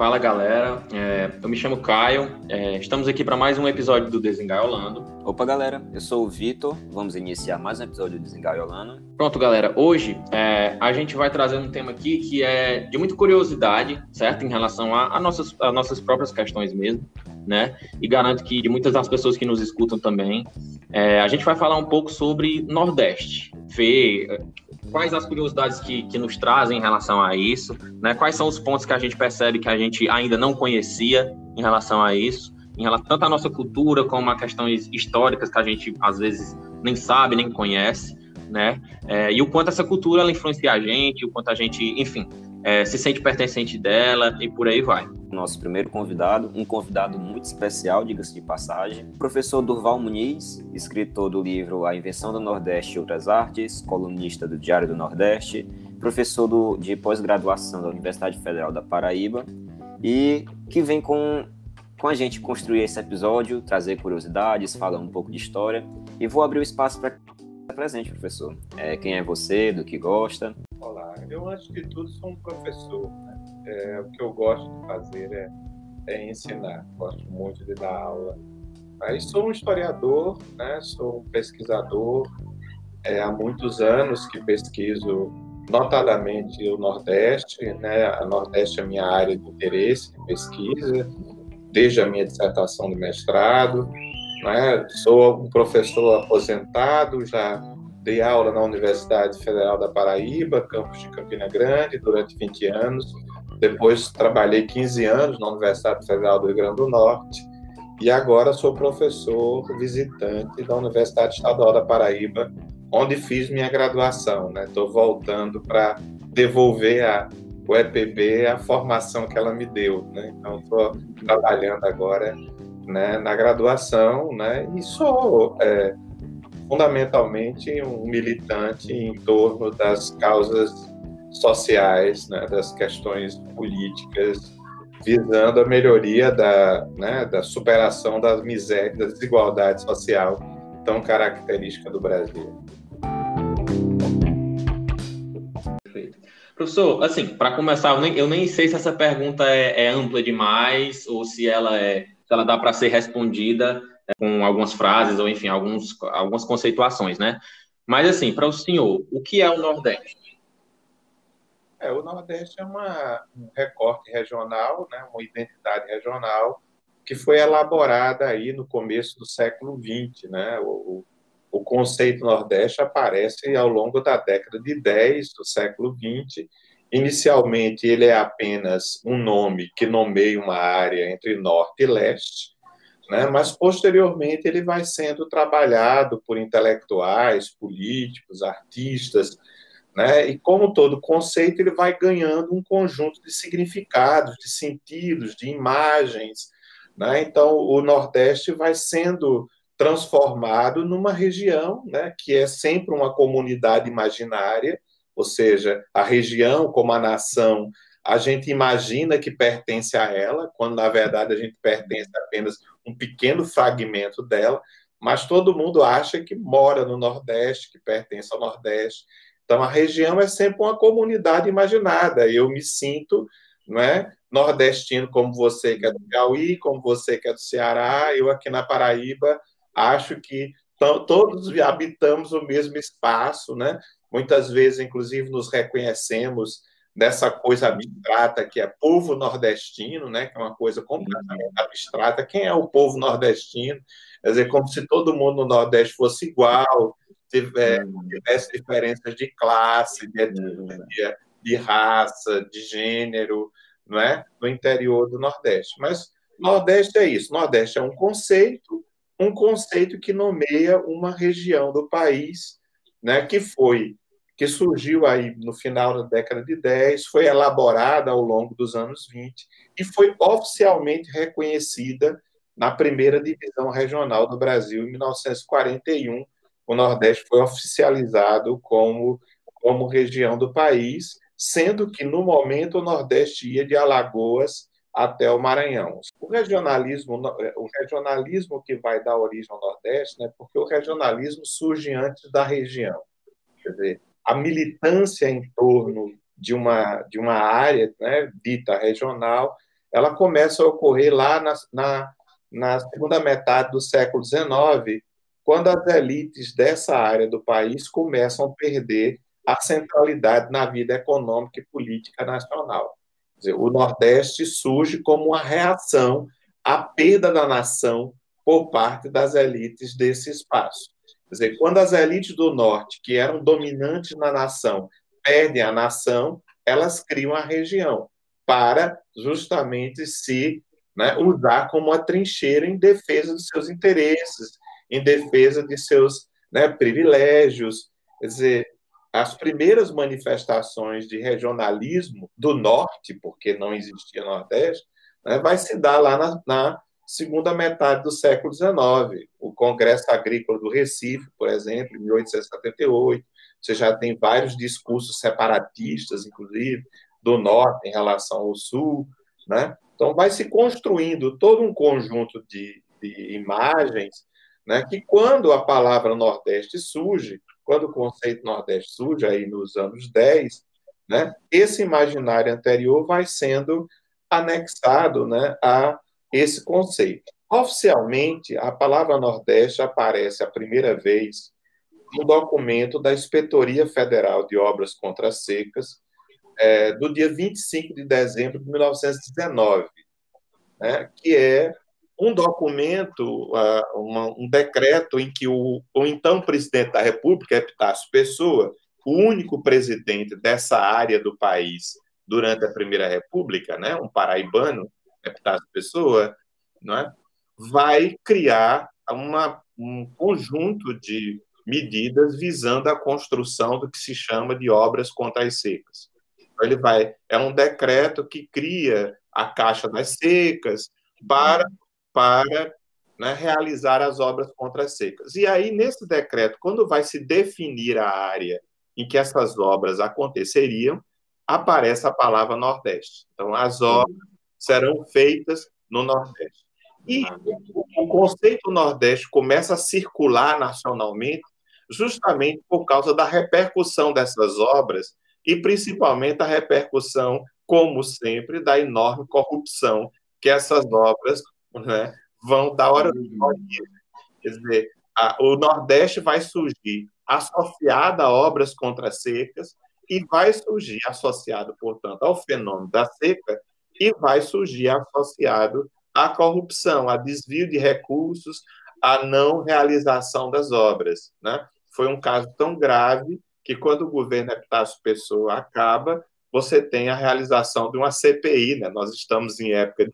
Fala galera, é, eu me chamo Caio, é, estamos aqui para mais um episódio do Desengaiolando. Opa galera, eu sou o Vitor, vamos iniciar mais um episódio do Desengaiolando. Pronto galera, hoje é, a gente vai trazer um tema aqui que é de muita curiosidade, certo? Em relação a, a, nossas, a nossas próprias questões mesmo, né? E garanto que de muitas das pessoas que nos escutam também. É, a gente vai falar um pouco sobre Nordeste, ver quais as curiosidades que, que nos trazem em relação a isso, né? Quais são os pontos que a gente percebe que a gente ainda não conhecia em relação a isso, em relação tanto à nossa cultura como a questões históricas que a gente às vezes nem sabe, nem conhece, né? É, e o quanto essa cultura ela influencia a gente, o quanto a gente, enfim, é, se sente pertencente dela e por aí vai. Nosso primeiro convidado, um convidado muito especial, diga-se de passagem, professor Durval Muniz, escritor do livro A Invenção do Nordeste e Outras Artes, colunista do Diário do Nordeste, professor do, de pós-graduação da Universidade Federal da Paraíba e que vem com, com a gente construir esse episódio, trazer curiosidades, falar um pouco de história e vou abrir o espaço para presente, professor. É, quem é você, do que gosta? Olá, eu antes de tudo sou um professor. Né? É, o que eu gosto de fazer é, é ensinar, gosto muito de dar aula. Aí sou um historiador, né? sou um pesquisador. É, há muitos anos que pesquiso notadamente o Nordeste, né? A Nordeste é a minha área de interesse, de pesquisa, desde a minha dissertação de mestrado. Né? Sou um professor aposentado, já Dei aula na Universidade Federal da Paraíba, campus de Campina Grande, durante 20 anos. Depois trabalhei 15 anos na Universidade Federal do Rio Grande do Norte. E agora sou professor visitante da Universidade Estadual da Paraíba, onde fiz minha graduação. Estou né? voltando para devolver a, o EPB a formação que ela me deu. Né? Então, estou trabalhando agora né, na graduação né, e sou. É, fundamentalmente um militante em torno das causas sociais, né, das questões políticas, visando a melhoria da, né, da superação das misérias, da desigualdade social tão característica do Brasil. Professor, assim, para começar, eu nem, eu nem, sei se essa pergunta é, é ampla demais ou se ela é, se ela dá para ser respondida com algumas frases ou, enfim, alguns, algumas conceituações, né? Mas, assim, para o senhor, o que é o Nordeste? É, o Nordeste é uma, um recorte regional, né, uma identidade regional que foi elaborada aí no começo do século XX, né? O, o conceito Nordeste aparece ao longo da década de 10 do século XX. Inicialmente, ele é apenas um nome que nomeia uma área entre norte e leste, né? mas posteriormente ele vai sendo trabalhado por intelectuais, políticos, artistas, né? e como todo conceito, ele vai ganhando um conjunto de significados, de sentidos, de imagens. Né? Então, o Nordeste vai sendo transformado numa região né, que é sempre uma comunidade imaginária, ou seja, a região como a nação a gente imagina que pertence a ela, quando na verdade a gente pertence apenas um pequeno fragmento dela, mas todo mundo acha que mora no Nordeste, que pertence ao Nordeste. Então a região é sempre uma comunidade imaginada. Eu me sinto, não é, nordestino como você que é do Piauí, como você que é do Ceará, eu aqui na Paraíba acho que todos habitamos o mesmo espaço, né? Muitas vezes, inclusive, nos reconhecemos dessa coisa abstrata que é povo nordestino, né, que é uma coisa completamente abstrata. Quem é o povo nordestino? Quer dizer, como se todo mundo no Nordeste fosse igual, tivesse diferenças de classe, de etnia, de raça, de gênero, não é? No interior do Nordeste. Mas Nordeste é isso. Nordeste é um conceito, um conceito que nomeia uma região do país, né, que foi que surgiu aí no final da década de 10, foi elaborada ao longo dos anos 20 e foi oficialmente reconhecida na primeira divisão regional do Brasil em 1941. O Nordeste foi oficializado como, como região do país, sendo que no momento o Nordeste ia de Alagoas até o Maranhão. O regionalismo, o regionalismo que vai dar origem ao Nordeste, né, porque o regionalismo surge antes da região. Quer dizer, a militância em torno de uma, de uma área né, dita regional, ela começa a ocorrer lá na, na, na segunda metade do século XIX, quando as elites dessa área do país começam a perder a centralidade na vida econômica e política nacional. Dizer, o Nordeste surge como uma reação à perda da nação por parte das elites desse espaço. Quer dizer, quando as elites do Norte, que eram dominantes na nação, perdem a nação, elas criam a região para justamente se né, usar como uma trincheira em defesa dos seus interesses, em defesa de seus né, privilégios. Quer dizer, as primeiras manifestações de regionalismo do Norte, porque não existia Nordeste, né, vai se dar lá na, na, segunda metade do século XIX. O Congresso Agrícola do Recife, por exemplo, em 1878, você já tem vários discursos separatistas, inclusive, do Norte em relação ao Sul. Né? Então, vai se construindo todo um conjunto de, de imagens né, que, quando a palavra Nordeste surge, quando o conceito Nordeste surge, aí nos anos 10, né, esse imaginário anterior vai sendo anexado né, a esse conceito. Oficialmente, a palavra Nordeste aparece a primeira vez no documento da Inspetoria Federal de Obras Contra Secas, é, do dia 25 de dezembro de 1919, né, que é um documento, uh, uma, um decreto em que o, o então presidente da República, Epitácio Pessoa, o único presidente dessa área do país durante a Primeira República, né, um paraibano, Epitácio Pessoa, não é, vai criar uma, um conjunto de medidas visando a construção do que se chama de obras contra as secas. Então, ele vai é um decreto que cria a Caixa das Secas para para né, realizar as obras contra as secas. E aí, nesse decreto, quando vai se definir a área em que essas obras aconteceriam, aparece a palavra Nordeste. Então, as obras serão feitas no Nordeste. E o conceito Nordeste começa a circular nacionalmente justamente por causa da repercussão dessas obras e principalmente a repercussão, como sempre, da enorme corrupção que essas obras né, vão dar dia. Quer dizer, a, o Nordeste vai surgir associado a obras contra secas e vai surgir associado, portanto, ao fenômeno da seca e vai surgir associado à corrupção, a desvio de recursos, a não realização das obras. Né? Foi um caso tão grave que, quando o governo Epitácio Pessoa acaba, você tem a realização de uma CPI. Né? Nós estamos em época de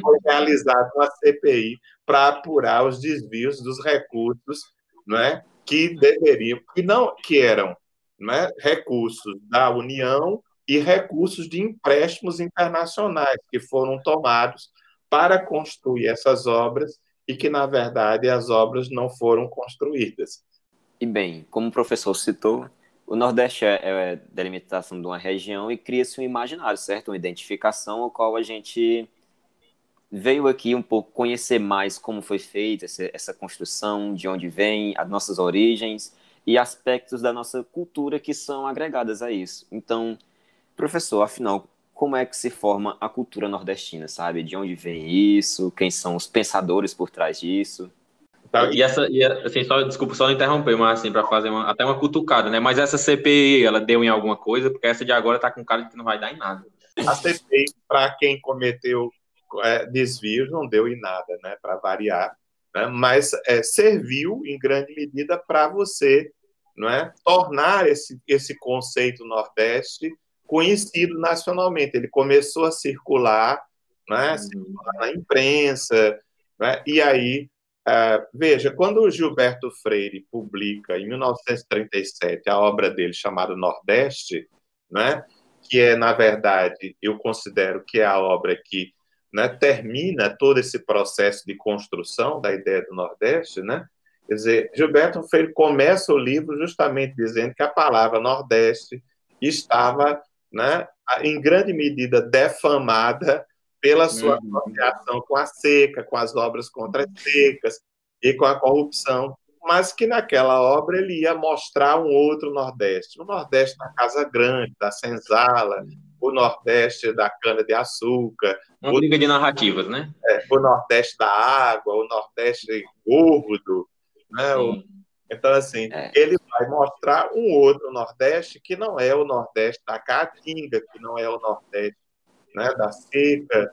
foi realizada uma CPI para apurar os desvios dos recursos, não é, que deveriam, que não que eram, não é, recursos da União e recursos de empréstimos internacionais que foram tomados para construir essas obras e que na verdade as obras não foram construídas. E bem, como o professor citou, o Nordeste é, é delimitação de uma região e cria-se um imaginário, certo? Uma identificação, ao qual a gente veio aqui um pouco conhecer mais como foi feita essa construção, de onde vem, as nossas origens e aspectos da nossa cultura que são agregadas a isso. Então, professor, afinal, como é que se forma a cultura nordestina, sabe? De onde vem isso? Quem são os pensadores por trás disso? Tá, e essa, e assim, só, desculpa só interromper, mas assim, para fazer uma, até uma cutucada, né? Mas essa CPI, ela deu em alguma coisa, porque essa de agora tá com cara de que não vai dar em nada. A CPI, para quem cometeu é, desvios, não deu em nada, né? Para variar, né? mas é, serviu em grande medida para você, não é? Tornar esse, esse conceito Nordeste conhecido nacionalmente. Ele começou a circular, né? Circular na imprensa, né? E aí Uh, veja, quando o Gilberto Freire publica, em 1937, a obra dele chamada Nordeste, né, que é, na verdade, eu considero que é a obra que né, termina todo esse processo de construção da ideia do Nordeste, né? Quer dizer, Gilberto Freire começa o livro justamente dizendo que a palavra Nordeste estava, né, em grande medida, defamada pela sua uhum. associação com a seca, com as obras contra as secas e com a corrupção, mas que naquela obra ele ia mostrar um outro Nordeste, o Nordeste da Casa Grande, da Senzala, o Nordeste da cana-de-açúcar. Uma briga de narrativas, né? É, o Nordeste da água, o Nordeste gordo, né? O, então, assim, é. ele vai mostrar um outro Nordeste que não é o Nordeste da Caatinga, que não é o Nordeste né, da seca,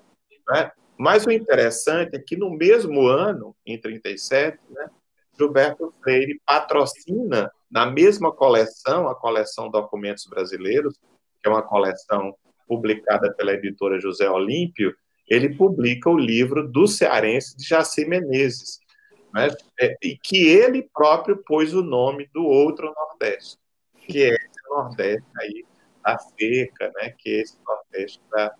né? Mas o interessante é que no mesmo ano, em 37, né, Gilberto Freire patrocina na mesma coleção, a coleção Documentos Brasileiros, que é uma coleção publicada pela editora José Olímpio, ele publica o livro do cearense de Jaci Menezes, né? É, e que ele próprio pôs o nome do outro Nordeste, que é esse Nordeste aí da seca, né? que é esse Nordeste da,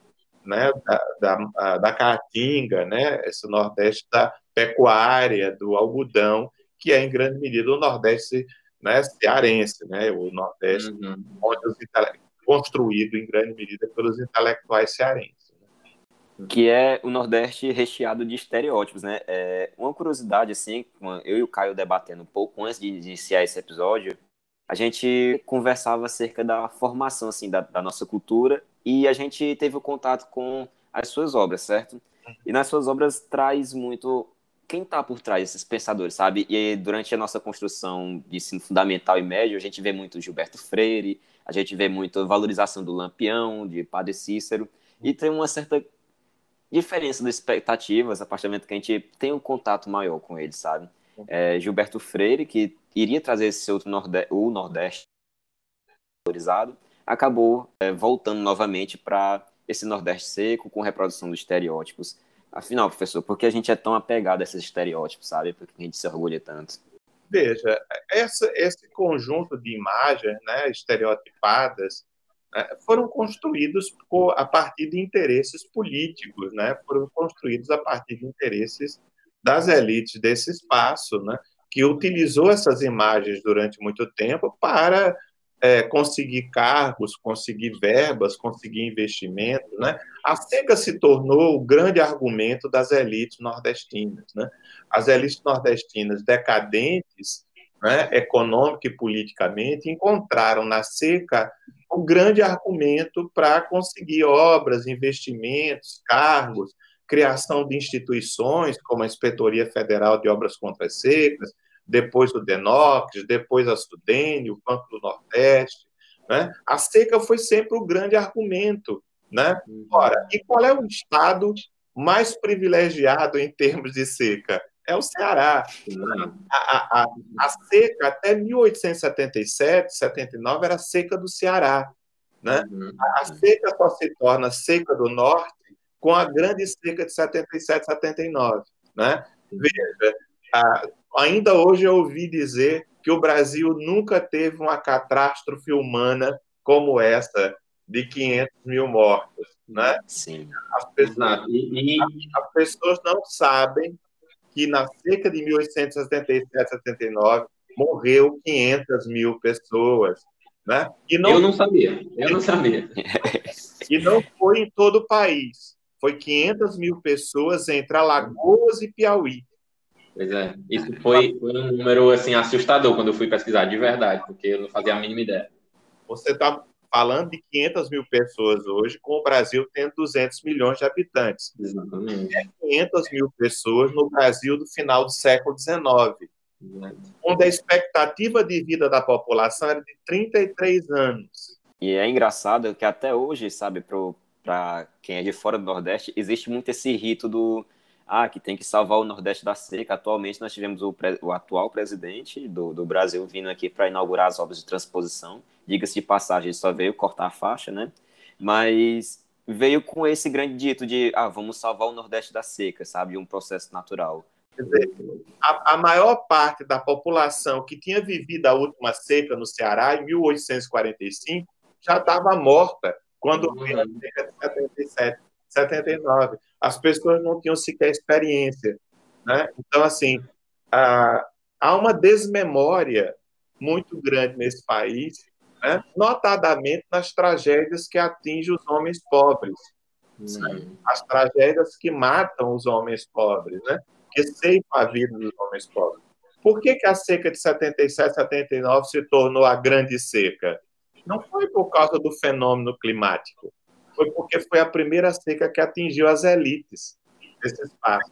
né? da, da, da Caatinga, né? esse Nordeste da pecuária, do algodão, que é em grande medida o Nordeste né, cearense, né, o Nordeste, uhum. onde os construído em grande medida pelos intelectuais cearenses. Que é o Nordeste recheado de estereótipos, né? É, uma curiosidade, assim, eu e o Caio debatendo um pouco antes de iniciar esse episódio, a gente conversava acerca da formação, assim, da, da nossa cultura e a gente teve o contato com as suas obras, certo? E nas suas obras traz muito quem está por trás desses pensadores, sabe? E durante a nossa construção de ensino fundamental e médio, a gente vê muito Gilberto Freire, a gente vê muito valorização do Lampião, de Padre Cícero, e tem uma certa diferença de expectativas a partir do momento que a gente tem um contato maior com eles, sabe? É, Gilberto Freire, que iria trazer esse outro Nordeste, o Nordeste valorizado, acabou é, voltando novamente para esse Nordeste seco, com reprodução dos estereótipos. Afinal, professor, por que a gente é tão apegado a esses estereótipos, sabe? Por que a gente se orgulha tanto? Veja, essa, esse conjunto de imagens né, estereotipadas foram construídos a partir de interesses políticos, né, foram construídos a partir de interesses das elites desse espaço, né, que utilizou essas imagens durante muito tempo para é, conseguir cargos, conseguir verbas, conseguir investimentos. Né? A seca se tornou o grande argumento das elites nordestinas. Né? As elites nordestinas decadentes, né, econômica e politicamente, encontraram na seca o grande argumento para conseguir obras, investimentos, cargos, criação de instituições como a Inspetoria Federal de Obras Contra as Secas, depois o Denox, depois a Studene, o Banco do Nordeste. Né? A seca foi sempre o grande argumento. Né? Ora, e qual é o estado mais privilegiado em termos de seca? É o Ceará. Uhum. A, a, a, seca até 1877, 79 era a seca do Ceará. Né? Uhum. A, a seca só se torna seca do norte com a grande seca de 77, 79. Né? Veja, a, Ainda hoje eu ouvi dizer que o Brasil nunca teve uma catástrofe humana como essa, de 500 mil mortos. Né? Sim. As pessoas, e, as pessoas não sabem que na seca de 1877, 79, morreu 500 mil pessoas. Né? E não, eu não sabia, eu não sabia. E não foi em todo o país. Foi 500 mil pessoas entre Alagoas e Piauí. Pois é, isso foi, foi, um número assim assustador quando eu fui pesquisar, de verdade, porque eu não fazia a mínima ideia. Você está falando de 500 mil pessoas hoje, com o Brasil tendo 200 milhões de habitantes. Exatamente. É 500 mil pessoas no Brasil do final do século XIX, onde a expectativa de vida da população era de 33 anos. E é engraçado que até hoje, sabe, para quem é de fora do Nordeste, existe muito esse rito do ah, que tem que salvar o Nordeste da seca. Atualmente nós tivemos o, o atual presidente do, do Brasil vindo aqui para inaugurar as obras de transposição. Diga-se de passagem, ele só veio cortar a faixa, né? Mas veio com esse grande dito de, ah, vamos salvar o Nordeste da seca, sabe? Um processo natural. Quer dizer, a, a maior parte da população que tinha vivido a última seca no Ceará, em 1845, já estava morta quando veio a seca de 77. 79. As pessoas não tinham sequer experiência. Né? Então, assim, há uma desmemória muito grande nesse país, né? notadamente nas tragédias que atingem os homens pobres. Hum. As tragédias que matam os homens pobres, né? que ceifam a vida dos homens pobres. Por que, que a seca de 77, 79 se tornou a grande seca? Não foi por causa do fenômeno climático foi porque foi a primeira seca que atingiu as elites desse espaço.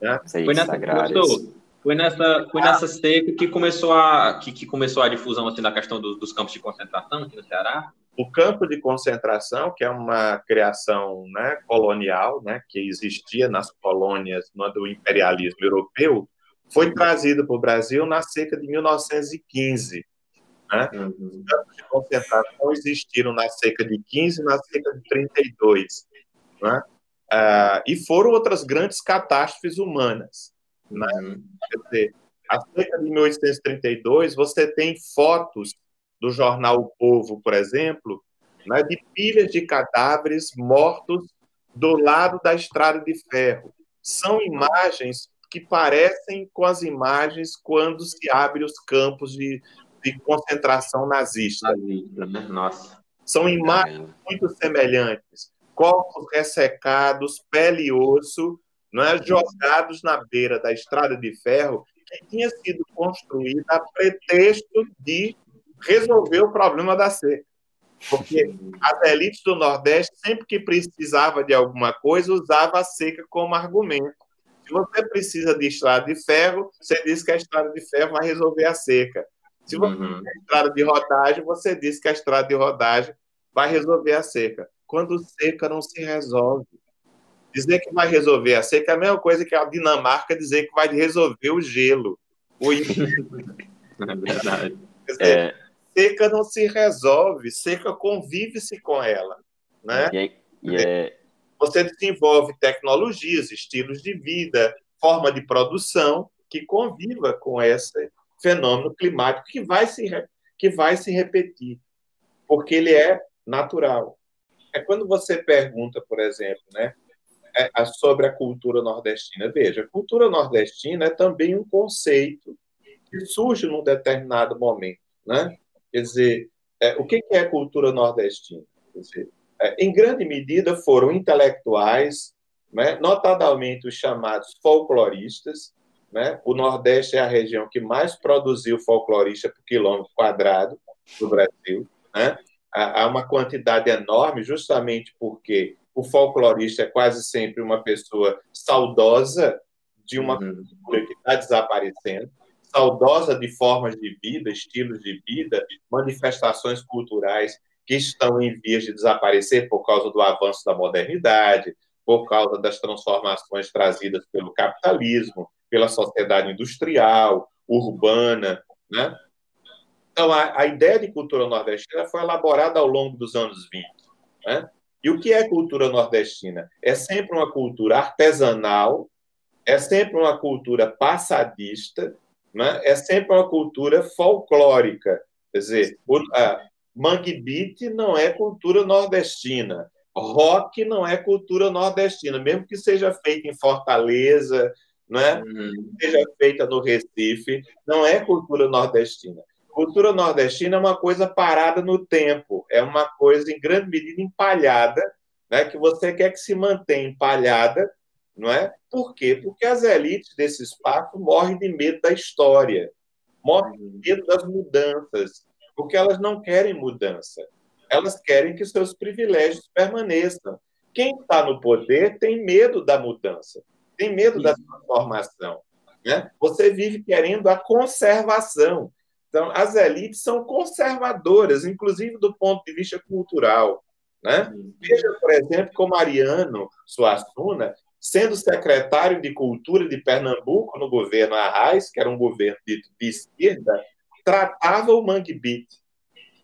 Né? Foi, nessa, começou, foi, nessa, foi nessa seca que começou a, que, que começou a difusão assim, da questão dos, dos campos de concentração aqui no Ceará? O campo de concentração, que é uma criação né, colonial, né, que existia nas colônias no, do imperialismo europeu, foi trazido para o Brasil na seca de 1915. Né? Uhum. Os campos de concentração existiram na seca de 15 e na seca de 32. Né? Uh, e foram outras grandes catástrofes humanas. Né? Uhum. Quer dizer, a seca de 1832, você tem fotos do jornal O Povo, por exemplo, né, de pilhas de cadáveres mortos do lado da estrada de ferro. São imagens que parecem com as imagens quando se abre os campos de, de concentração nazista. Né? Nossa. São imagens muito semelhantes. Corpos ressecados, pele e osso, não é? jogados na beira da estrada de ferro, que tinha sido construída a pretexto de resolver o problema da seca. Porque as elites do Nordeste, sempre que precisava de alguma coisa, usava a seca como argumento. Se você precisa de estrada de ferro, você diz que a estrada de ferro vai resolver a seca. Se você uhum. tem estrada de rodagem, você diz que a estrada de rodagem vai resolver a seca. Quando seca não se resolve. Dizer que vai resolver a seca é a mesma coisa que a Dinamarca dizer que vai resolver o gelo. O... é verdade. Dizer, é... Seca não se resolve, seca convive-se com ela. Né? E é... Você desenvolve tecnologias, estilos de vida, forma de produção que conviva com esse fenômeno climático que vai se, que vai se repetir, porque ele é natural. É quando você pergunta, por exemplo, né, é, sobre a cultura nordestina. Veja, a cultura nordestina é também um conceito que surge num determinado momento. Né? Quer dizer, é, o que é cultura nordestina? Quer dizer, é, em grande medida, foram intelectuais, né, notadamente os chamados folcloristas. Né? O Nordeste é a região que mais produziu folclorista por quilômetro quadrado do Brasil. Né? Há uma quantidade enorme, justamente porque o folclorista é quase sempre uma pessoa saudosa de uma uhum. cultura que está desaparecendo, saudosa de formas de vida, estilos de vida, manifestações culturais que estão em vias de desaparecer por causa do avanço da modernidade, por causa das transformações trazidas pelo capitalismo, pela sociedade industrial, urbana, né? Então, a, a ideia de cultura nordestina foi elaborada ao longo dos anos 20, né? E o que é cultura nordestina? É sempre uma cultura artesanal, é sempre uma cultura passadista, né? é sempre uma cultura folclórica. Quer dizer, o, a, Mangue Beat não é cultura nordestina. Rock não é cultura nordestina, mesmo que seja feita em Fortaleza, né? Uhum. seja feita no Recife, não é cultura nordestina. Cultura nordestina é uma coisa parada no tempo, é uma coisa em grande medida empalhada, né? que você quer que se mantenha empalhada, não é? Por quê? Porque as elites desse espaço morrem de medo da história, morrem de medo das mudanças, porque elas não querem mudança. Elas querem que seus privilégios permaneçam. Quem está no poder tem medo da mudança, tem medo da transformação. Né? Você vive querendo a conservação. Então, as elites são conservadoras, inclusive do ponto de vista cultural. Né? Veja, por exemplo, como Ariano Suassuna, sendo secretário de Cultura de Pernambuco no governo Arraes, que era um governo de, de esquerda, tratava o Mangue Beat,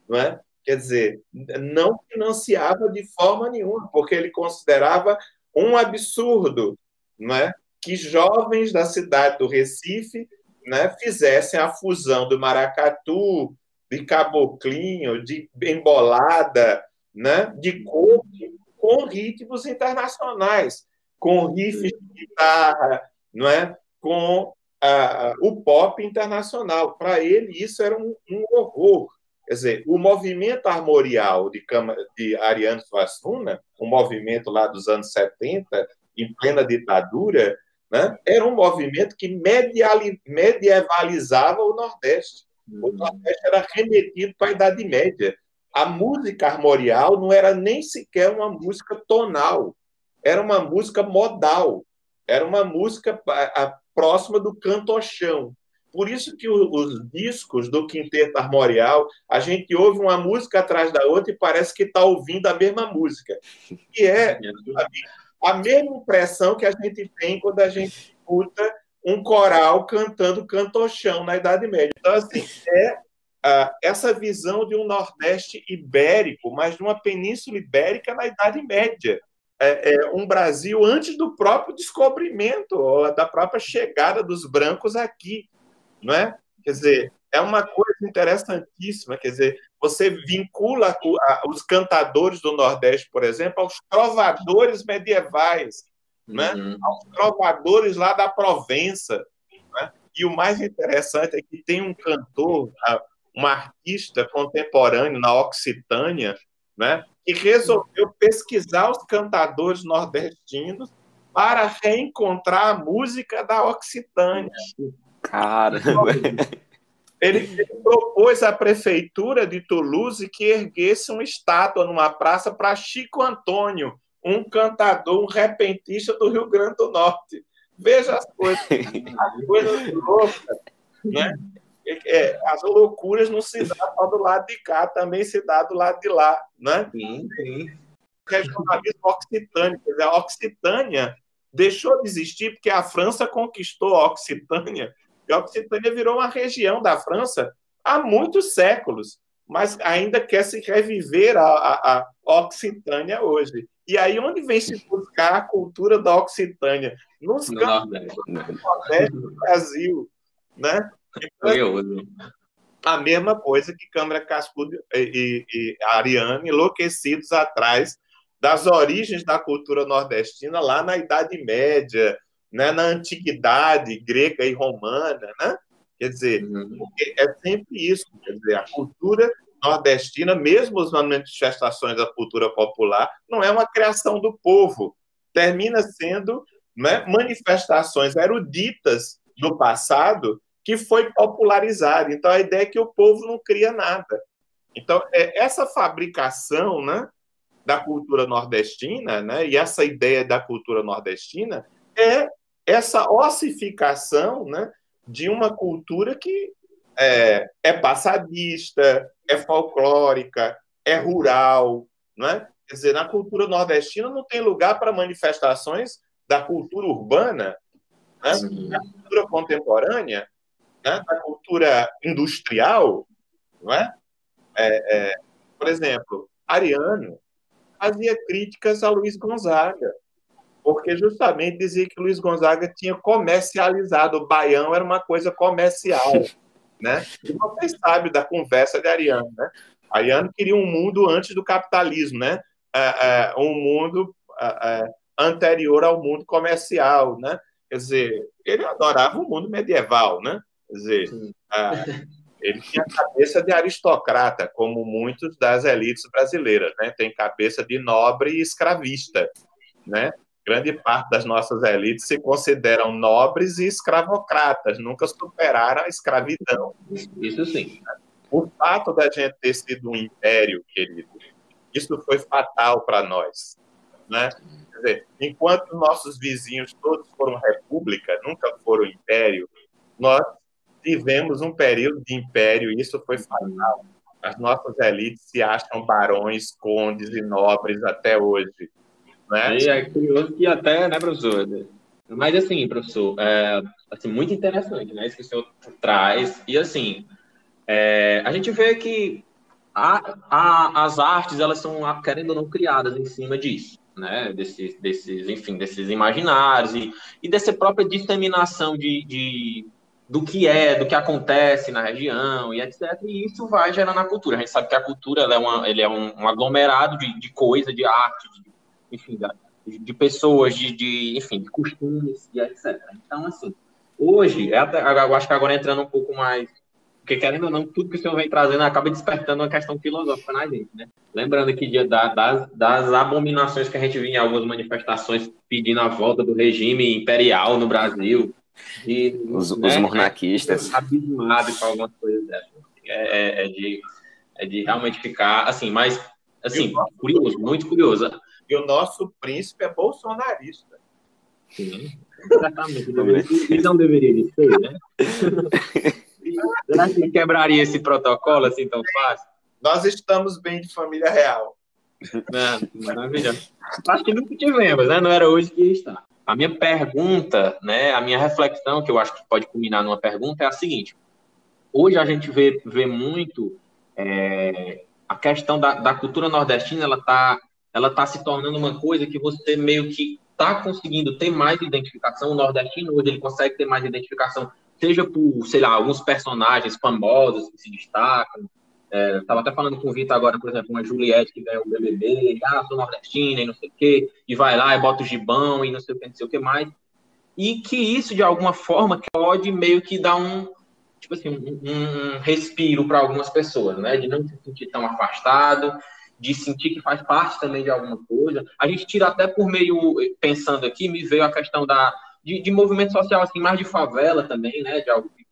não é? Quer dizer, não financiava de forma nenhuma, porque ele considerava um absurdo, não é? Que jovens da cidade do Recife, né, fizessem a fusão do maracatu, de caboclinho, de embolada, né, de corte com ritmos internacionais, com riffs de guitarra, não é? com a, o pop internacional. Para ele, isso era um, um, horror. Quer dizer, o movimento armorial de, de Ariano Suassuna, um movimento lá dos anos 70, em plena ditadura, né, era um movimento que medievalizava o Nordeste. O Nordeste era remetido para a Idade Média. a música armorial não era nem sequer uma música tonal, era uma música modal, era uma música próxima do canto-chão. Por isso que os discos do Quinteto Armorial, a gente ouve uma música atrás da outra e parece que está ouvindo a mesma música. E é a, a mesma impressão que a gente tem quando a gente escuta um coral cantando cantochão na Idade Média. Então, assim, é uh, essa visão de um Nordeste ibérico, mas de uma Península Ibérica na Idade Média. É, é um Brasil antes do próprio descobrimento, da própria chegada dos brancos aqui, não é? Quer dizer, é uma coisa interessantíssima, quer dizer, você vincula os cantadores do Nordeste, por exemplo, aos trovadores medievais, né? Uhum. aos trovadores lá da Provença. Né? E o mais interessante é que tem um cantor, uma artista contemporâneo na Occitânia, né? que resolveu pesquisar os cantadores nordestinos para reencontrar a música da Occitânia. Cara, ele, ele propôs à prefeitura de Toulouse que erguesse uma estátua numa praça para Chico Antônio, um cantador, um repentista do Rio Grande do Norte. Veja as coisas, as coisas loucas, né? É, as loucuras não se dá só do lado de cá, também se dá do lado de lá, né? Sim, sim. Regionalismo occitânico, quer dizer, a Occitânia deixou de existir porque a França conquistou a Occitânia, e a Occitânia virou uma região da França há muitos séculos, mas ainda quer se reviver a, a, a Occitânia hoje. E aí, onde vem se buscar a cultura da Occitânia? Nos no campos do Brasil, né? Então, a mesma coisa que Câmara Cascudo e, e, e Ariane, enlouquecidos atrás das origens da cultura nordestina lá na Idade Média, né, na antiguidade grega e romana, né? Quer dizer, uhum. é sempre isso, quer dizer, a cultura nordestina, mesmo as manifestações da cultura popular, não é uma criação do povo, termina sendo né, manifestações eruditas do passado que foi popularizado. Então, a ideia é que o povo não cria nada. Então, é, essa fabricação né, da cultura nordestina, né, e essa ideia da cultura nordestina, é essa ossificação né, de uma cultura que é, é passadista, é folclórica, é rural, né? Quer dizer, na cultura nordestina não tem lugar para manifestações da cultura urbana, né? da cultura contemporânea, né? da cultura industrial, não é? é, é por exemplo, Ariano fazia críticas a Luiz Gonzaga, porque justamente dizia que Luiz Gonzaga tinha comercializado, o baião era uma coisa comercial né? E vocês sabem da conversa de Ariano, né? Ariano queria um mundo antes do capitalismo, né? É, é, um mundo é, anterior ao mundo comercial, né? Quer dizer, ele adorava o mundo medieval, né? Quer dizer, é, ele tinha cabeça de aristocrata, como muitos das elites brasileiras, né? Tem cabeça de nobre e escravista, né? Grande parte das nossas elites se consideram nobres e escravocratas, nunca superaram a escravidão. Isso sim. O fato da gente ter sido um império, querido, isso foi fatal para nós. Né? Quer dizer, enquanto nossos vizinhos todos foram república, nunca foram império, nós tivemos um período de império e isso foi fatal. As nossas elites se acham barões, condes e nobres até hoje. Né? E é curioso que até, né, professor? Mas assim, professor, é assim, muito interessante, né? Isso que o senhor traz. E assim, é, a gente vê que a, a, as artes, elas são, querendo ou não, criadas em cima disso, né? Desses, desses enfim, desses imaginários e, e dessa própria disseminação de, de, do que é, do que acontece na região e etc. E isso vai gerando a cultura. A gente sabe que a cultura é, uma, ele é um, um aglomerado de, de coisa, de arte, de enfim, de, pessoas, de, de, enfim, de costumes e etc. Então, assim, hoje, é eu acho que agora entrando um pouco mais, porque querendo ou não, tudo que o senhor vem trazendo acaba despertando uma questão filosófica na gente, né? Lembrando que da, das, das abominações que a gente viu em algumas manifestações pedindo a volta do regime imperial no Brasil, e, os, né, os monarquistas. Abismado com algumas coisas dessas. É, é, é de É de realmente ficar assim, mas assim, curioso, muito curioso. E o nosso príncipe é bolsonarista. Sim, exatamente. Ele não deveria ser, né? Será que ele quebraria esse protocolo assim tão fácil? Nós estamos bem de família real. É, maravilhoso. Acho que nunca tivemos, né? Não era hoje que ia estar. A minha pergunta, né, a minha reflexão, que eu acho que pode culminar numa pergunta, é a seguinte. Hoje a gente vê, vê muito é, a questão da, da, cultura nordestina, ela está ela tá se tornando uma coisa que você meio que está conseguindo ter mais identificação. O nordestino hoje ele consegue ter mais identificação, seja por, sei lá, alguns personagens famosos que se destacam, é, tava até falando com o Vitor agora, por exemplo, uma Juliette que ganhou o BBB, ah, sou nordestina e não sei o quê, e vai lá e bota o gibão e não sei o que, não sei o que mais. E que isso, de alguma forma, pode meio que dar um, tipo assim, um, um respiro para algumas pessoas, né? De não se sentir tão afastado, de sentir que faz parte também de alguma coisa. A gente tira até por meio, pensando aqui, me veio a questão da, de, de movimento social, assim, mais de favela também, né?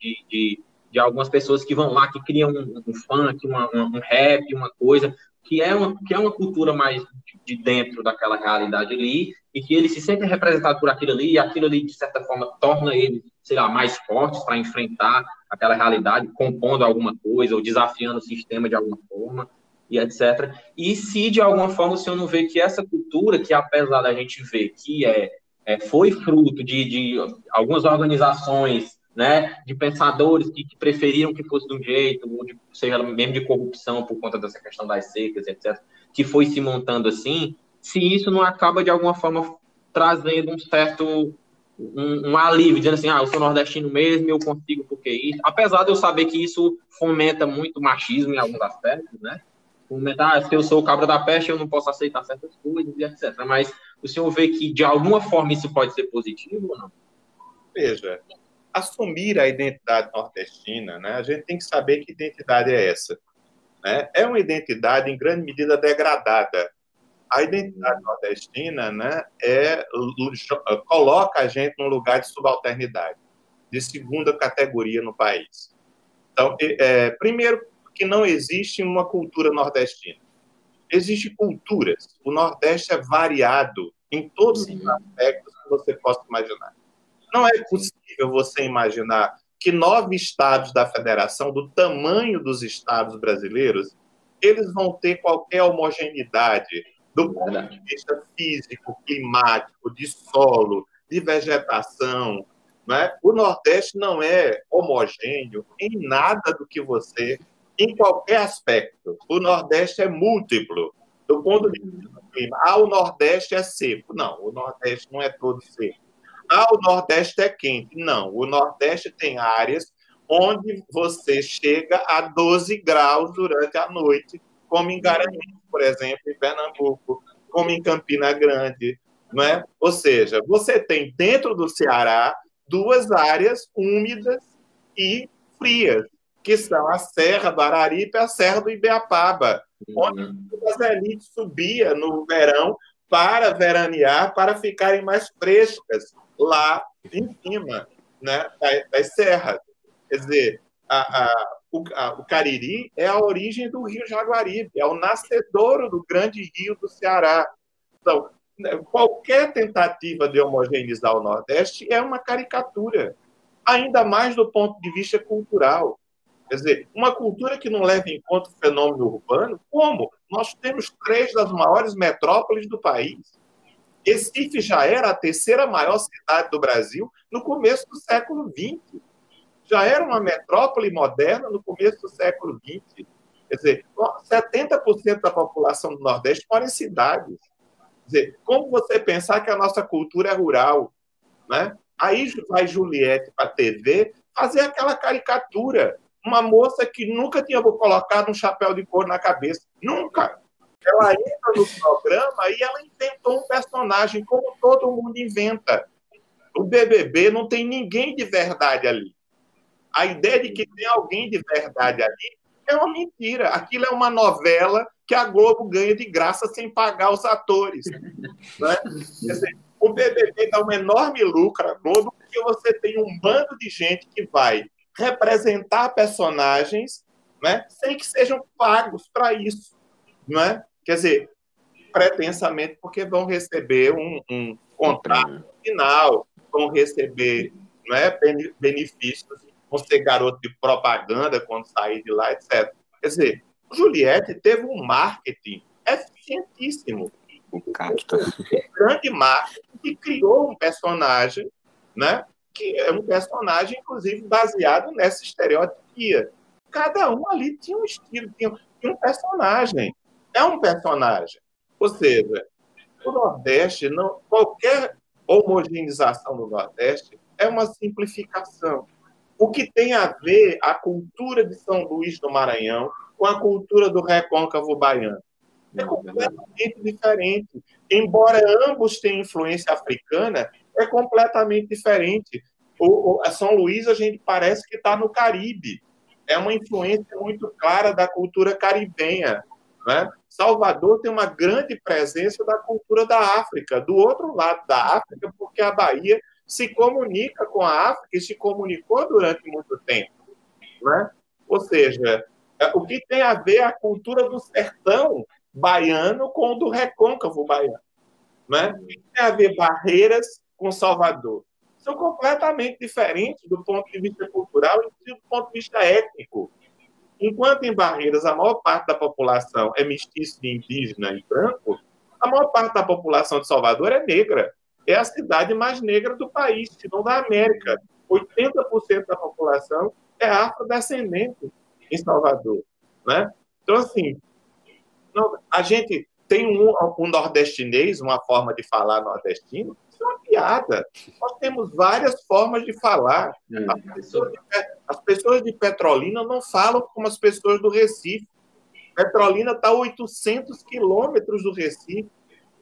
De, de, de algumas pessoas que vão lá, que criam um, um funk, uma, um rap, uma coisa, que é uma, que é uma cultura mais de dentro daquela realidade ali, e que ele se sente representado por aquilo ali, e aquilo ali, de certa forma, torna ele, sei lá, mais fortes para enfrentar aquela realidade, compondo alguma coisa, ou desafiando o sistema de alguma forma, e etc. E se, de alguma forma, o senhor não vê que essa cultura, que apesar da gente ver que é, é foi fruto de, de algumas organizações né, de pensadores que, que, preferiram que fosse de um jeito, ou de, seja mesmo de corrupção por conta dessa questão das secas, etc., que foi se montando assim, se isso não acaba de alguma forma trazendo um certo um, um, alívio, dizendo assim, ah, eu sou nordestino mesmo, eu consigo porque isso, apesar de eu saber que isso fomenta muito machismo em alguns aspectos, né, fomentar, ah, se eu sou o cabra da peste, eu não posso aceitar certas coisas, etc., mas o senhor vê que de alguma forma isso pode ser positivo ou não? Veja, assumir a identidade nordestina, né? A gente tem que saber que identidade é essa. Né? É uma identidade em grande medida degradada. A identidade nordestina, né, é coloca a gente num lugar de subalternidade, de segunda categoria no país. Então, é, primeiro que não existe uma cultura nordestina. Existem culturas. O Nordeste é variado em todos os aspectos que você possa imaginar. Não é possível você imaginar que nove estados da federação, do tamanho dos estados brasileiros, eles vão ter qualquer homogeneidade do ponto de vista físico, climático, de solo, de vegetação. Né? O Nordeste não é homogêneo em nada do que você, em qualquer aspecto. O Nordeste é múltiplo. Do ponto de vista do clima, ah, o Nordeste é seco. Não, o Nordeste não é todo seco. Ah, o Nordeste é quente. Não, o Nordeste tem áreas onde você chega a 12 graus durante a noite, como em Garanhuns, por exemplo, em Pernambuco, como em Campina Grande, não é? Ou seja, você tem dentro do Ceará duas áreas úmidas e frias, que são a Serra do Araripe e a Serra do Ibeapaba, onde uhum. as elites subia no verão para veranear, para ficarem mais frescas lá em cima né, das serras. Quer dizer, a, a, o, a, o, Cariri é a origem do rio Jaguaribe, é o nascedouro do grande rio do Ceará. Então, né, qualquer tentativa de homogeneizar o Nordeste é uma caricatura, ainda mais do ponto de vista cultural. Quer dizer, uma cultura que não leva em conta o fenômeno urbano, como? Nós temos três das maiores metrópoles do país. Recife já era a terceira maior cidade do Brasil no começo do século XX. Já era uma metrópole moderna no começo do século XX. Quer dizer, 70% da população do Nordeste mora em cidades. Quer dizer, como você pensar que a nossa cultura é rural? Né? Aí vai Juliette para a TV fazer aquela caricatura. Uma moça que nunca tinha colocado um chapéu de couro na cabeça. Nunca! Ela entra no programa e ela inventou um personagem, como todo mundo inventa. O BBB não tem ninguém de verdade ali. A ideia de que tem alguém de verdade ali é uma mentira. Aquilo é uma novela que a Globo ganha de graça sem pagar os atores. Né? Dizer, o BBB dá um enorme lucro à Globo porque você tem um bando de gente que vai representar personagens né, sem que sejam pagos para isso. Né? Quer dizer, pretensamente porque vão receber um, um contrato final, vão receber né, benefícios, vão ser garoto de propaganda quando sair de lá, etc. Quer dizer, Juliette teve um marketing eficientíssimo. Um grande marketing que criou um personagem, né? Que é um personagem, inclusive, baseado nessa estereotipia. Cada um ali tinha um estilo, tinha, tinha um personagem. É um personagem. Ou seja, o Nordeste, não, qualquer homogeneização do Nordeste é uma simplificação. O que tem a ver a cultura de São Luís do Maranhão com a cultura do recôncavo baiano? É completamente diferente. Embora ambos tenham influência africana, é completamente diferente. O, o São Luís, a gente parece que está no Caribe. É uma influência muito clara da cultura caribenha. Né? Salvador tem uma grande presença da cultura da África, do outro lado da África, porque a Bahia se comunica com a África e se comunicou durante muito tempo. Né? Ou seja, é, o que tem a ver a cultura do sertão baiano com o do recôncavo baiano? Né? Tem a ver Barreiras com Salvador? São completamente diferentes do ponto de vista cultural e do ponto de vista étnico. Enquanto em Barreiras a maior parte da população é mestiço de indígena e branco, a maior parte da população de Salvador é negra. É a cidade mais negra do país, se não da América. 80% da população é afrodescendente em Salvador. Né? Então, assim, a gente tem um, um nordestinês, uma forma de falar nordestino, piada. Nós temos várias formas de falar. É, as pessoas de, as pessoas de Petrolina não falam como as pessoas do Recife. Petrolina está a 800 quilômetros do Recife.